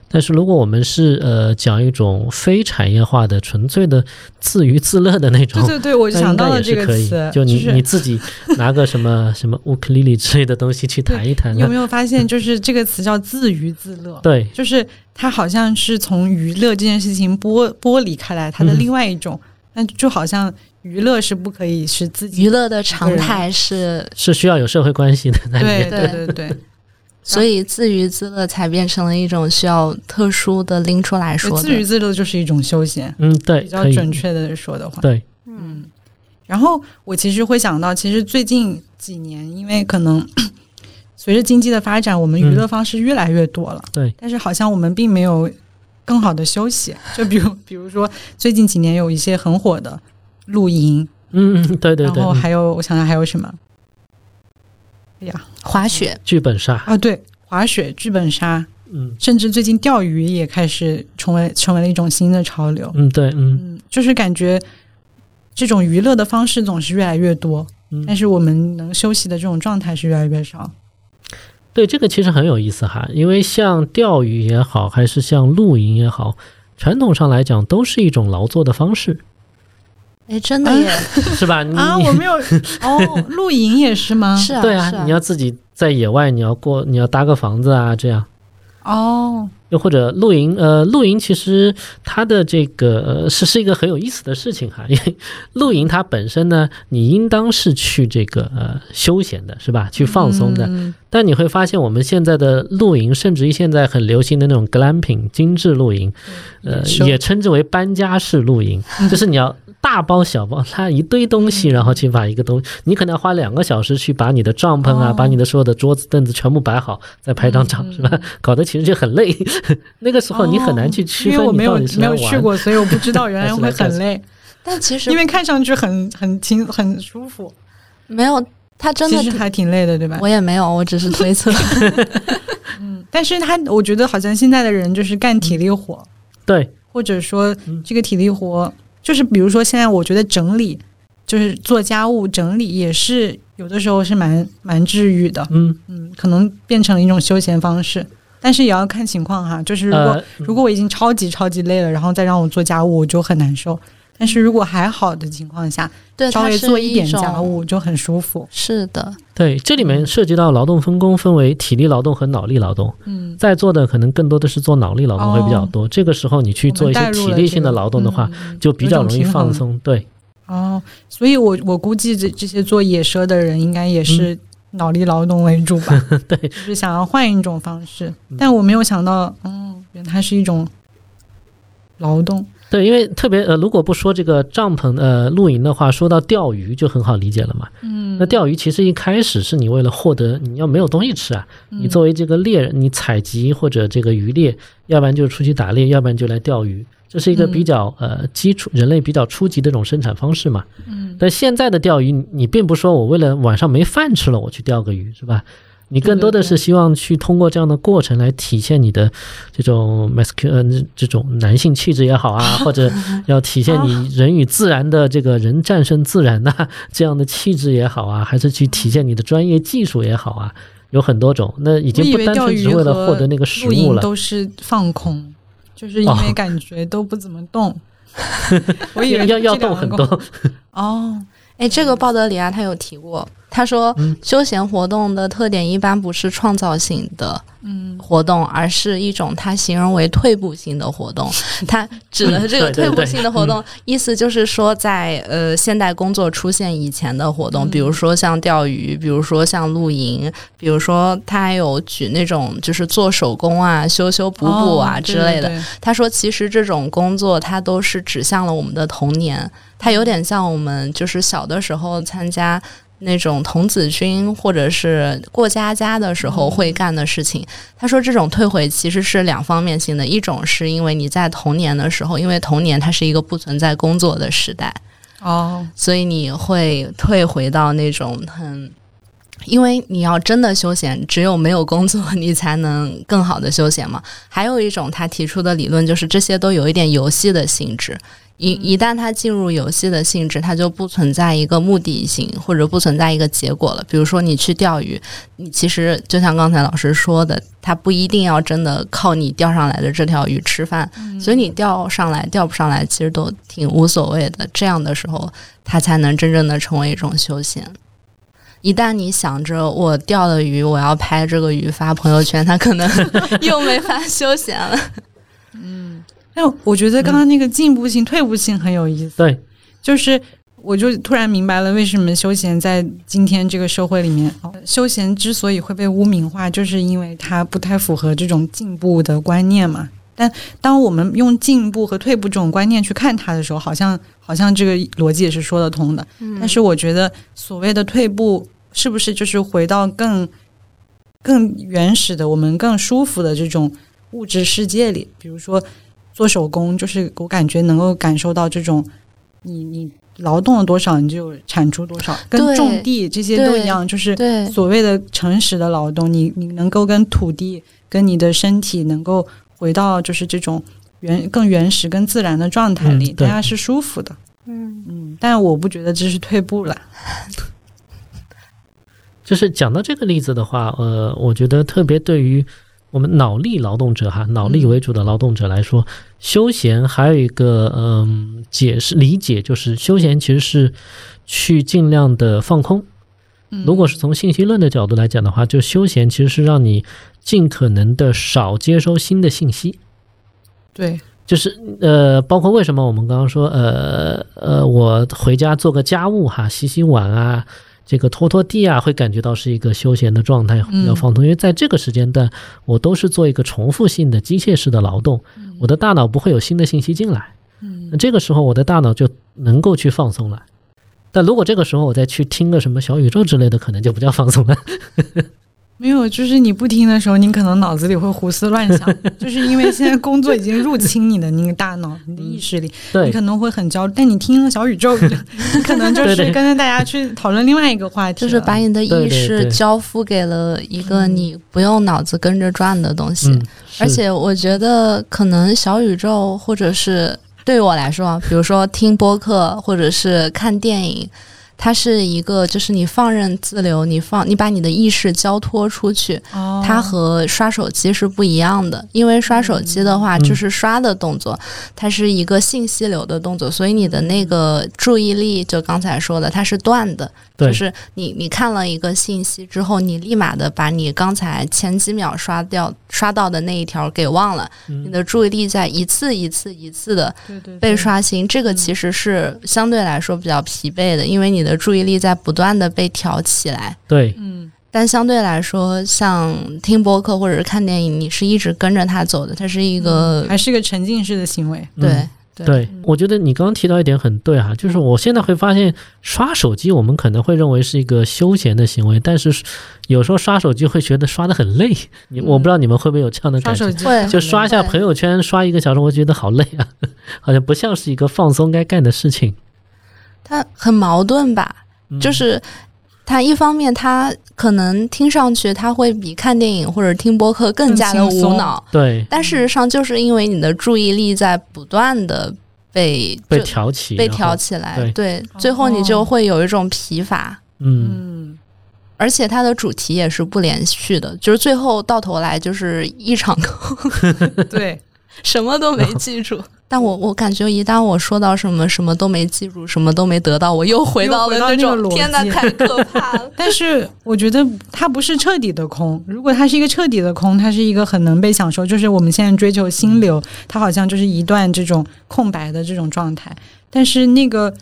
Speaker 3: 但是如果我们是呃讲一种非产业化的、纯粹的自娱自乐的那种
Speaker 1: 对，对对，我就想到了这
Speaker 3: 也是可以
Speaker 1: 个词，。
Speaker 3: 就你
Speaker 1: 是
Speaker 3: 你自己拿个什么 什么乌克丽丽之类的东西去弹一弹
Speaker 1: 你有
Speaker 3: 啊，
Speaker 1: 没有发现，就是这个词叫自娱自乐？
Speaker 3: 对，
Speaker 1: 就是它好像是从娱乐这件事情剥剥离开来，它的
Speaker 3: 嗯
Speaker 1: 另外一种，那、就好像娱乐是不可以是自己
Speaker 2: 娱乐的常态是，
Speaker 3: 是需要有社会关系的在里
Speaker 1: 对
Speaker 3: 面。
Speaker 1: 对对对，
Speaker 2: 所以自娱自乐才变成了一种需要特殊的拎出来说的。
Speaker 1: 自娱自乐就是一种休闲，
Speaker 3: 嗯，对，
Speaker 1: 比较，准确的说的话。
Speaker 3: 对，
Speaker 1: 嗯，然后我其实会想到，其实最近几年，因为可能 随着经济的发展，我们娱乐方式越来越多了，
Speaker 3: 对，
Speaker 1: 但是好像我们并没有更好的休息。就比如，比如说最近几年有一些很火的露营，
Speaker 3: 嗯，嗯对对对，嗯
Speaker 1: 然后还有我想想还有什么？哎呀。
Speaker 2: 滑雪，
Speaker 3: 剧本杀，
Speaker 1: 啊，对，滑雪、剧本杀，
Speaker 3: 嗯。
Speaker 1: 甚至最近钓鱼也开始成为成为了一种新的潮流。
Speaker 3: 嗯，对，嗯。
Speaker 1: 嗯，就是感觉这种娱乐的方式总是越来越多，
Speaker 3: 嗯。
Speaker 1: 但是我们能休息的这种状态是越来越少。
Speaker 3: 对，这个其实很有意思哈，因为像钓鱼也好，还是像露营也好，传统上来讲都是一种劳作的方式，
Speaker 2: 哎，真的耶，
Speaker 3: 是吧？你
Speaker 1: 啊，我没有 哦，露营也是吗？
Speaker 2: 是啊，
Speaker 3: 对
Speaker 2: 是
Speaker 3: 啊，你要自己在野外，你要过，你要搭个房子啊，这样。
Speaker 1: 哦，
Speaker 3: 又或者露营，呃，露营其实它的这个呃是是一个很有意思的事情哈，因为露营它本身呢，你应当是去这个呃休闲的，是吧？去放松的。
Speaker 1: 嗯
Speaker 3: 但你会发现，我们现在的露营，甚至于现在很流行的那种 glamping 精致露营，呃，也称之为搬家式露营，就是你要大包小包拉一堆东西，然后去把一个东，你可能要花两个小时去把你的帐篷啊，
Speaker 1: 哦。
Speaker 3: 把你的所有的桌子凳子全部摆好，再拍张照，是吧？搞得其实就很累。那个时候你很难去区分
Speaker 1: 哦因为我没有
Speaker 3: 你到底是
Speaker 1: 没有去过，所以我不知道原来会很 累，
Speaker 2: 但其实
Speaker 1: 因为看上去很很轻很舒服，
Speaker 2: 没有，他真的
Speaker 1: 其实还挺累的，对吧？
Speaker 2: 我？也没有，我只是推测。
Speaker 1: 嗯但是他我觉得好像现在的人就是干体力活，
Speaker 3: 对，
Speaker 1: 或者说
Speaker 3: 嗯。
Speaker 1: 这个体力活，就是比如说现在我觉得整理，就是做家务整理也是有的时候是蛮蛮治愈的，
Speaker 3: 嗯，
Speaker 1: 嗯，可能变成了一种休闲方式，但是也要看情况哈，就是如果、
Speaker 3: 呃，
Speaker 1: 如果我已经超级超级累了，然后再让我做家务，我就很难受。但是如果还好的情况下，
Speaker 2: 对，
Speaker 1: 稍微做一点家务就很舒服。
Speaker 2: 是的，
Speaker 3: 对，这里面涉及到劳动分工，分为体力劳动和脑力劳动。
Speaker 1: 嗯，
Speaker 3: 在座的可能更多的是做脑力劳动会比较多，这个时候你去做一些体力性的劳动的话，
Speaker 1: 嗯
Speaker 3: 就比较容易放。松。对，
Speaker 1: 哦，所以我我估计这这些做野奢的人应该也是脑力劳动为主吧？
Speaker 3: 对，
Speaker 1: 就是想要换一种方式。但我没有想到，嗯，原来它是一种劳动。
Speaker 3: 对，因为特别呃，如果不说这个帐篷呃露营的话，说到钓鱼就很好理解了嘛。
Speaker 1: 嗯
Speaker 3: 那钓鱼其实一开始是你为了获得你要没有东西吃啊，
Speaker 1: 嗯
Speaker 3: 你作为这个猎人，你采集或者这个渔猎，要不然就出去打猎，要不然就来钓鱼，这是一个比较呃基础人类比较初级的这种生产方式嘛。
Speaker 1: 嗯，
Speaker 3: 但现在的钓鱼，你你并不说我为了晚上没饭吃了，我去钓个鱼，是吧？你更多的是希望去通过这样的过程来体现你的这种 masculine 呃这种男性气质也好啊，或者要体现你人与自然的这个人战胜自然呐、这样的气质也好啊，还是去体现你的专业技术也好啊，有很多种。那已经不单纯只是为了获得那个食物了。
Speaker 1: 都是放空，就是因
Speaker 3: 哦
Speaker 1: 为感觉都不怎么动。我以为
Speaker 3: 要要动很多，
Speaker 1: 哦，
Speaker 2: 哎，这个鲍德里亚他有提过，他说
Speaker 3: 嗯。
Speaker 2: 休闲活动的特点一般不是创造性的
Speaker 1: 嗯。
Speaker 2: 活动，而是一种他形容为退步性的活动。他指的这个退步性的活动，意思就是说在呃现代工作出现以前的活动，
Speaker 1: 嗯
Speaker 2: 比如说像钓鱼，比如说像露营，比如说他还有举那种就是做手工啊、修修补补啊
Speaker 1: 哦
Speaker 2: 之类的。
Speaker 1: 对对对。
Speaker 2: 他说，其实这种工作它都是指向了我们的童年，它有点像我们就是小的时候参加那种童子军或者是过家家的时候会干的事情。他说，这种退回其实是两方面性的，一种是因为你在童年的时候，因为童年它是一个不存在工作的时代，
Speaker 1: 哦，
Speaker 2: 所以你会退回到那种很。因为你要真的休闲，只有没有工作，你才能更好的休闲嘛。还有一种他提出的理论就是，这些都有一点游戏的性质。一一旦它进入游戏的性质，它就不存在一个目的性，或者不存在一个结果了。比如说，你去钓鱼，你其实就像刚才老师说的，它不一定要真的靠你钓上来的这条鱼吃饭，所以你钓上来钓不上来，其实都挺无所谓的。这样的时候，它才能真正的成为一种休闲。一旦你想着我钓了鱼，我要拍这个鱼发朋友圈，他可能 又没法休闲了。
Speaker 1: 嗯，哎我觉得刚刚那个进步性、退步性很有意思。
Speaker 3: 对，
Speaker 1: 就是我就突然明白了为什么休闲在今天这个社会里面，哦休闲之所以会被污名化，就是因为它不太符合这种进步的观念嘛。但当我们用进步和退步这种观念去看它的时候，好像好像这个逻辑也是说得通的。但是我觉得所谓的退步，是不是就是回到更更原始的、我们更舒服的这种物质世界里？比如说做手工，就是我感觉能够感受到这种你你劳动了多少，你就产出多少，跟种地这些都一样，就是所谓的诚实的劳动，你你能够跟土地、跟你的身体能够回到就是这种原更原始、更自然的状态里，大家是舒服的。
Speaker 2: 嗯
Speaker 1: 嗯，但我不觉得这是退步了。
Speaker 3: 就是讲到这个例子的话，呃，我觉得特别对于我们脑力劳动者哈，脑力为主的劳动者来说，休闲还有一个嗯、解释理解，就是休闲其实是去尽量的放空。
Speaker 1: 嗯
Speaker 3: 如果是从信息论的角度来讲的话，就休闲其实是让你尽可能的少接收新的信息。
Speaker 1: 对，
Speaker 3: 就是呃，包括为什么我们刚刚说呃呃，我回家做个家务哈，洗洗碗啊，这个拖拖地啊，会感觉到是一个休闲的状态，比较放松。因为在这个时间段，我都是做一个重复性的机械式的劳动，我的大脑不会有新的信息进来。
Speaker 1: 嗯
Speaker 3: 那这个时候，我的大脑就能够去放松了。但如果这个时候我再去听个什么小宇宙之类的，可能就不叫放松了。
Speaker 1: 没有，就是你不听的时候，你可能脑子里会胡思乱想，就是因为现在工作已经入侵你的那个大脑、你的意识里，你可能会很焦虑。但你听了小宇宙，你 可能就是跟着大家去讨论另外一个话题，
Speaker 2: 就是把你的意识交付给了一个你不用脑子跟着转的东西。
Speaker 3: 嗯，
Speaker 2: 而且我觉得，可能小宇宙或者是对于我来说，比如说听播客或者是看电影，它是一个就是你放任自流，你放你把你的意识交托出去，
Speaker 1: 哦。
Speaker 2: 它和刷手机是不一样的。因为刷手机的话，
Speaker 3: 嗯。
Speaker 2: 就是刷的动作，它是一个信息流的动作，所以你的那个注意力，就刚才说的，它是断的。就是你你看了一个信息之后，你立马的把你刚才前几秒刷掉刷到的那一条给忘了，
Speaker 3: 嗯。
Speaker 2: 你的注意力在一次一次一次的
Speaker 1: 对对对。
Speaker 2: 被刷新，这个其实是相对来说比较疲惫的，因为你的注意力在不断的被挑起来。
Speaker 3: 对，
Speaker 1: 嗯
Speaker 2: 但相对来说，像听播客或者是看电影，你是一直跟着他走的，它是一个、
Speaker 1: 还是一个沉浸式的行为。
Speaker 3: 嗯
Speaker 2: 对
Speaker 3: 对，我觉得你刚刚提到一点很对哈，就是我现在会发现刷手机，我们可能会认为是一个休闲的行为，但是有时候刷手机会觉得刷的很累。你我不知道你们会不会有这样的感觉？
Speaker 1: 刷手机
Speaker 2: 会
Speaker 3: 就刷一下朋友圈，刷一个小时，我觉得好累啊，好像不像是一个放松该干的事情。
Speaker 2: 它很矛盾吧？
Speaker 3: 嗯
Speaker 2: 就是它一方面，它可能听上去它会比看电影或者听播客更加的无脑，
Speaker 3: 对
Speaker 2: 但事实上就是因为你的注意力在不断的被
Speaker 3: 被
Speaker 2: 就
Speaker 3: 挑起，
Speaker 2: 被挑起来，
Speaker 3: 对
Speaker 2: 对，最后你就会有一种疲乏。
Speaker 3: 嗯，
Speaker 1: 嗯，
Speaker 2: 而且它的主题也是不连续的，就是最后到头来就是一场空。
Speaker 1: 对，
Speaker 2: 什么都没记住。但我我感觉一旦我说到什么什么都没记住，什么都没得到，我又回到了那种天呐，太可怕了。
Speaker 1: 但是我觉得它不是彻底的空。如果它是一个彻底的空，它是一个很能被享受。就是我们现在追求心流，它好像就是一段这种空白的这种状态。但是那个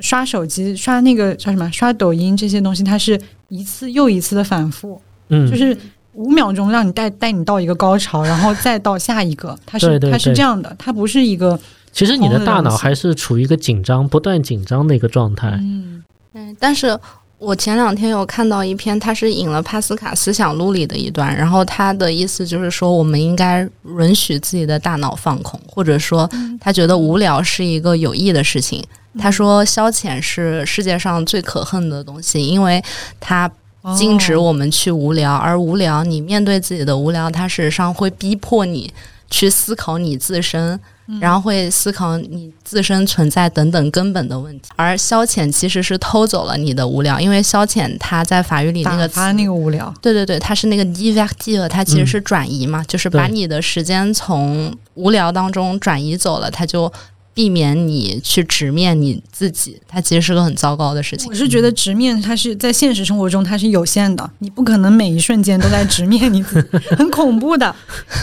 Speaker 1: 刷手机、刷那个叫什么、刷抖音这些东西，它是一次又一次的反复，
Speaker 3: 嗯，
Speaker 1: 就是五秒钟让你带带你到一个高潮，然后再到下一个，它是
Speaker 3: 对对
Speaker 1: 它是这样的，它不是一个
Speaker 3: 其实你的大脑还是处于一个紧张、不断紧张的一个状态。
Speaker 1: 嗯。
Speaker 2: 嗯，但是我前两天有看到一篇，它是引了帕斯卡思想录里的一段，然后他的意思就是说，我们应该允许自己的大脑放空，或者说他觉得无聊是一个有益的事情。他说，消遣是世界上最可恨的东西，因为它禁止
Speaker 1: 哦。
Speaker 2: 我们去无聊，而无聊，你面对自己的无聊，它事实上会逼迫你去思考你自身，然后会思考你自身存在等等根本的问题。而消遣其实是偷走了你的无聊，因为消遣它在法语里那个词
Speaker 1: 打发那个无聊，
Speaker 2: 对对对，它是那个 divertir，它其实是转移嘛，就是把你的时间从无聊当中转移走了，它就避免你去直面你自己，它其实是个很糟糕的事情
Speaker 1: 我。是觉得直面它是在现实生活中它是有限的，你不可能每一瞬间都在直面你自己，很恐怖的。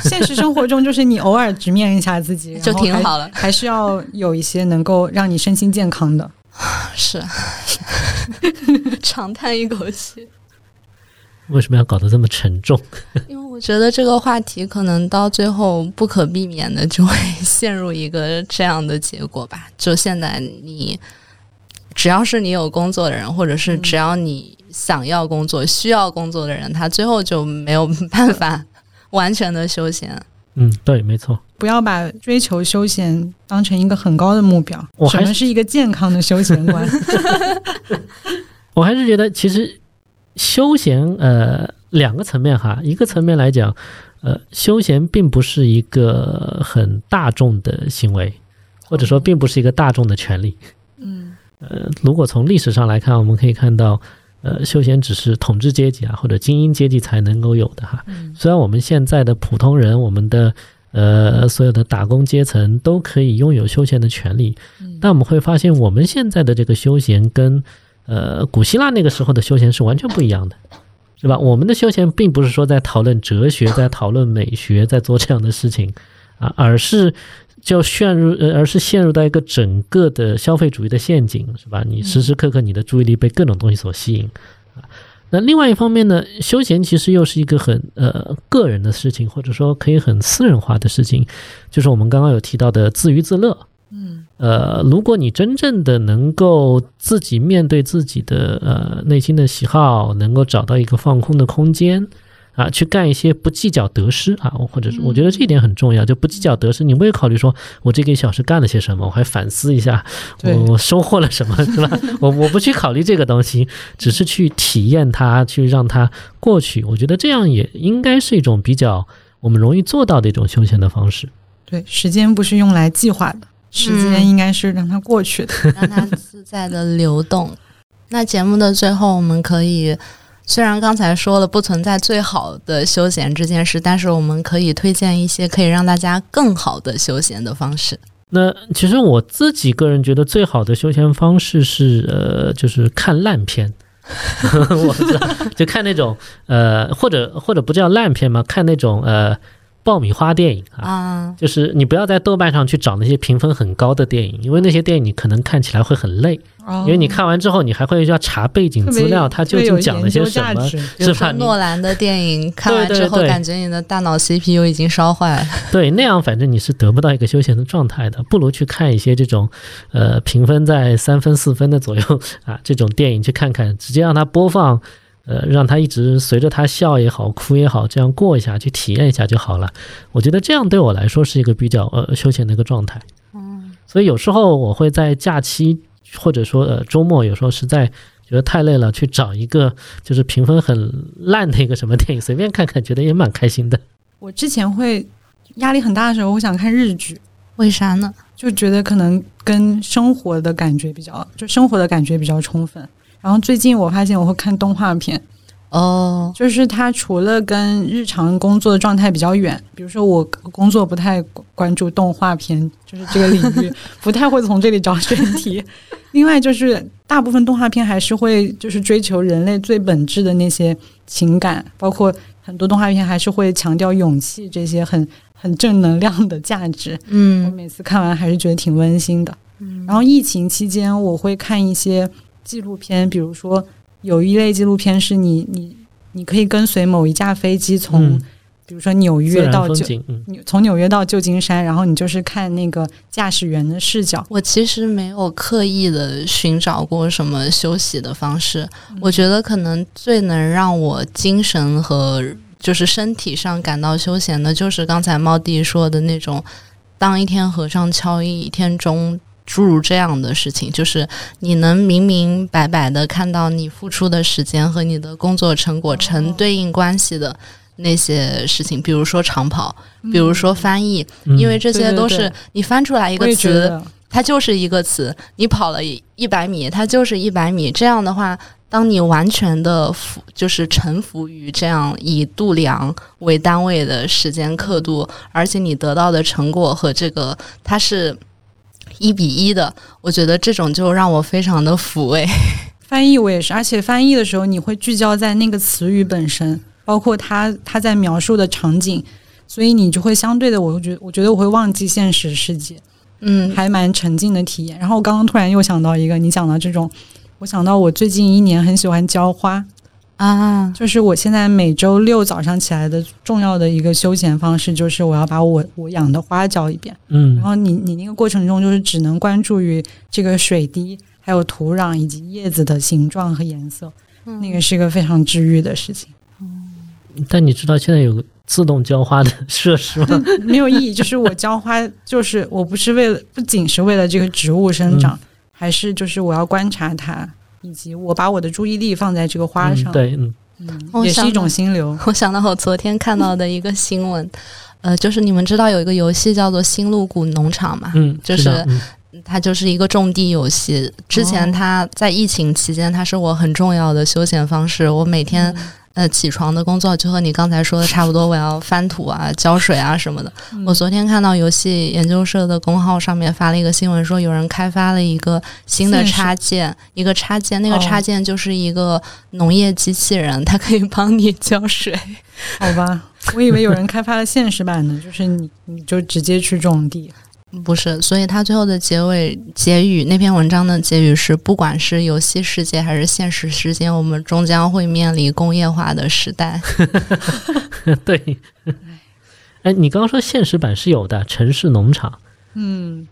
Speaker 1: 现实生活中就是你偶尔直面一下自己，
Speaker 2: 就挺好了
Speaker 1: 还是要有一些能够让你身心健康的。
Speaker 2: 是，长叹一口气，
Speaker 3: 为什么要搞得这么沉重？
Speaker 2: 因为我觉得这个话题可能到最后不可避免的就会 陷入一个这样的结果吧。就现在你，只要是你有工作的人，或者是只要你想要工作、需要工作的人，他最后就没有 办法完全的休闲。
Speaker 3: 嗯，对，没错。
Speaker 1: 不要把追求休闲当成一个很高的目标。
Speaker 3: 我还
Speaker 1: 什么是一个健康的休闲观？
Speaker 3: 我还是觉得，其实休闲，呃，两个层面哈。一个层面来讲，呃，休闲并不是一个很大众的行为，或者说并不是一个大众的权利。
Speaker 1: 嗯，
Speaker 3: 呃，如果从历史上来看，我们可以看到，呃，休闲只是统治阶级啊或者精英阶级才能够有的哈。虽然我们现在的普通人，我们的呃所有的打工阶层都可以拥有休闲的权利，但我们会发现，我们现在的这个休闲跟呃古希腊那个时候的休闲是完全不一样的。是吧？我们的休闲并不是说在讨论哲学，在讨论美学，在做这样的事情啊，而是就陷入，而是陷入到一个整个的消费主义的陷阱，是吧？你时时刻刻你的注意力被各种东西所吸引啊。那另外一方面呢，休闲其实又是一个很呃个人的事情，或者说可以很私人化的事情，就是我们刚刚有提到的自娱自乐。
Speaker 1: 嗯，
Speaker 3: 呃，如果你真正的能够自己面对自己的呃内心的喜好，能够找到一个放空的空间啊，去干一些不计较得失啊，或者是我觉得这一点很重要，就不计较得失，你不会考虑说我这个小时干了些什么，我还反思一下我我收获了什么，是吧？我我不去考虑这个东西，只是去体验它，去让它过去。我觉得这样也应该是一种比较我们容易做到的一种休闲的方式。
Speaker 1: 对，时间不是用来计划的，时间应该是让它过去的。
Speaker 2: 让它自在的流动。那节目的最后，我们可以虽然刚才说了不存在最好的休闲这件事，但是我们可以推荐一些可以让大家更好的休闲的方式。
Speaker 3: 那其实我自己个人觉得最好的休闲方式是呃，就是看烂片。我知道，就看那种呃，或者或者不叫烂片嘛，看那种呃爆米花电影啊。
Speaker 2: 啊，
Speaker 3: 就是你不要在豆瓣上去找那些评分很高的电影，因为那些电影你可能看起来会很累，
Speaker 1: 因
Speaker 3: 因为你看完之后你还会要查背景资料，它究竟讲了些什么，
Speaker 2: 比
Speaker 3: 是吧？
Speaker 2: 如说诺兰的电影看完之后，感觉你的大脑 CPU 已经烧坏了。
Speaker 3: 对，那样反正你是得不到一个休闲的状态的，不如去看一些这种，呃，评分在三分四分的左右啊这种电影去看看，直接让它播放，呃，让他一直随着他笑也好，哭也好，这样过一下，去体验一下就好了。我觉得这样对我来说是一个比较呃休闲的一个状态。
Speaker 2: 嗯，
Speaker 3: 所以有时候我会在假期或者说呃周末，有时候实在觉得太累了，去找一个就是评分很烂的一个什么电影，随便看看，觉得也蛮开心的。
Speaker 1: 我之前会压力很大的时候，我想看日剧，
Speaker 2: 为啥呢？
Speaker 1: 就觉得可能跟生活的感觉比较，就生活的感觉比较充分。然后最近我发现我会看动画片，
Speaker 2: 哦，
Speaker 1: 就是它除了跟日常工作的状态比较远，比如说我工作不太关注动画片，就是这个领域 不太会从这里找选题。另外就是大部分动画片还是会就是追求人类最本质的那些情感，包括很多动画片还是会强调勇气这些很很正能量的价值。嗯我
Speaker 2: 嗯
Speaker 1: 每次看完还是觉得挺温馨的。然后疫情期间，我会看一些纪录片，比如说有一类纪录片是你你你可以跟随某一架飞机从，
Speaker 3: 嗯，
Speaker 1: 比如说纽约到旧，
Speaker 3: 风景，嗯，
Speaker 1: 从纽约到旧金山，然后你就是看那个驾驶员的视角。
Speaker 2: 我其实没有刻意的寻找过什么休息的方式，我觉得可能最能让我精神和就是身体上感到休闲的，就是刚才猫弟说的那种，当一天和尚敲一天钟。诸如这样的事情，就是你能明明白白的看到你付出的时间和你的工作成果成对应关系的那些事情，比如说长跑，比如说翻译，
Speaker 3: 嗯
Speaker 2: 因为这些都是你翻出来一个词，它就是一个词，你跑了一百米，它就是一百米。这样的话，当你完全的服，就是臣服于这样以度量为单位的时间刻度，而且你得到的成果和这个它是一比一的，我觉得这种就让我非常的抚慰。
Speaker 1: 翻译我也是，而且翻译的时候你会聚焦在那个词语本身，包括他他在描述的场景，所以你就会相对的，我觉我觉得我会忘记现实世界。
Speaker 2: 嗯，
Speaker 1: 还蛮沉浸的体验。然后我刚刚突然又想到一个，你讲到这种，我想到我最近一年很喜欢浇花，
Speaker 2: 啊，
Speaker 1: 就是我现在每周六早上起来的重要的一个休闲方式，就是我要把我我养的花浇一遍。
Speaker 3: 嗯
Speaker 1: 然后你你那个过程中，就是只能关注于这个水滴，还有土壤以及叶子的形状和颜色，那个是一个非常治愈的事情。
Speaker 3: 但你知道现在有个自动浇花的设施吗？
Speaker 1: 没有意义，就是我浇花，就是我不是为了，不仅是为了这个植物生长，还是就是我要观察它，以及我把我的注意力放在这个花上，
Speaker 3: 嗯，对，嗯
Speaker 1: 嗯
Speaker 2: 我想
Speaker 1: 也是一种心流。
Speaker 2: 我想到我昨天看到的一个新闻，呃，就是你们知道有一个游戏叫做《新露谷农场》嘛？
Speaker 3: 嗯，
Speaker 2: 就是
Speaker 3: 嗯
Speaker 2: 它就是一个种地游戏。之前它在疫情期间，它是我很重要的休闲方式。我每天、呃起床的工作就和你刚才说的差不多，我要翻土啊、浇水啊什么的。我昨天看到游戏研究社的公号上面发了一个新闻，说有人开发了一个新的插件，一个插件，那个
Speaker 1: 哦
Speaker 2: 插件就是一个农业机器人，它可以帮你浇水。
Speaker 1: 好吧，我以为有人开发了现实版的，就是你你就直接去种地。
Speaker 2: 不是，所以他最后的结尾结语，那篇文章的结语是：不管是游戏世界还是现实世界，我们终将会面临工业化的时代。
Speaker 3: 对。哎，你刚刚说现实版是有的，城市农场。
Speaker 1: 嗯，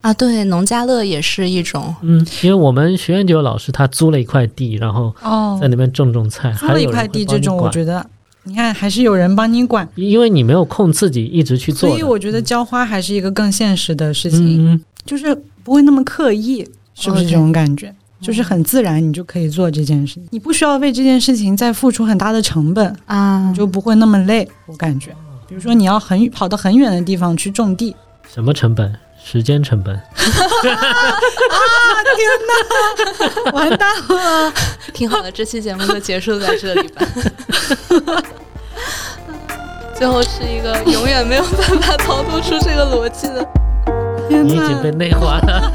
Speaker 2: 啊，对，农家乐也是一种。
Speaker 3: 嗯，因为我们学院就有老师，他租了一块地，然后
Speaker 1: 哦
Speaker 3: 在，那边种种菜，
Speaker 1: 租了一块
Speaker 3: 还有人会
Speaker 1: 地这种，我觉得你看还是有人帮你管，
Speaker 3: 因为你没有空自己一直去做，
Speaker 1: 所以我觉得浇花还是一个更现实的事情，
Speaker 3: 嗯，
Speaker 1: 就是不会那么刻意，是不是这种感觉？就是很自然，你就可以做这件事情，你不需要为这件事情再付出很大的成本，
Speaker 2: 啊。
Speaker 1: 你就不会那么累。我感觉，比如说你要很跑到很远的地方去种地，
Speaker 3: 什么成本？时间成本啊！天哪。
Speaker 1: 完蛋了。
Speaker 2: 挺好的，这期节目就结束在这里吧。最后是一个永远没有办法逃脱出这个逻辑的。
Speaker 1: 天
Speaker 3: 你已经被内化了。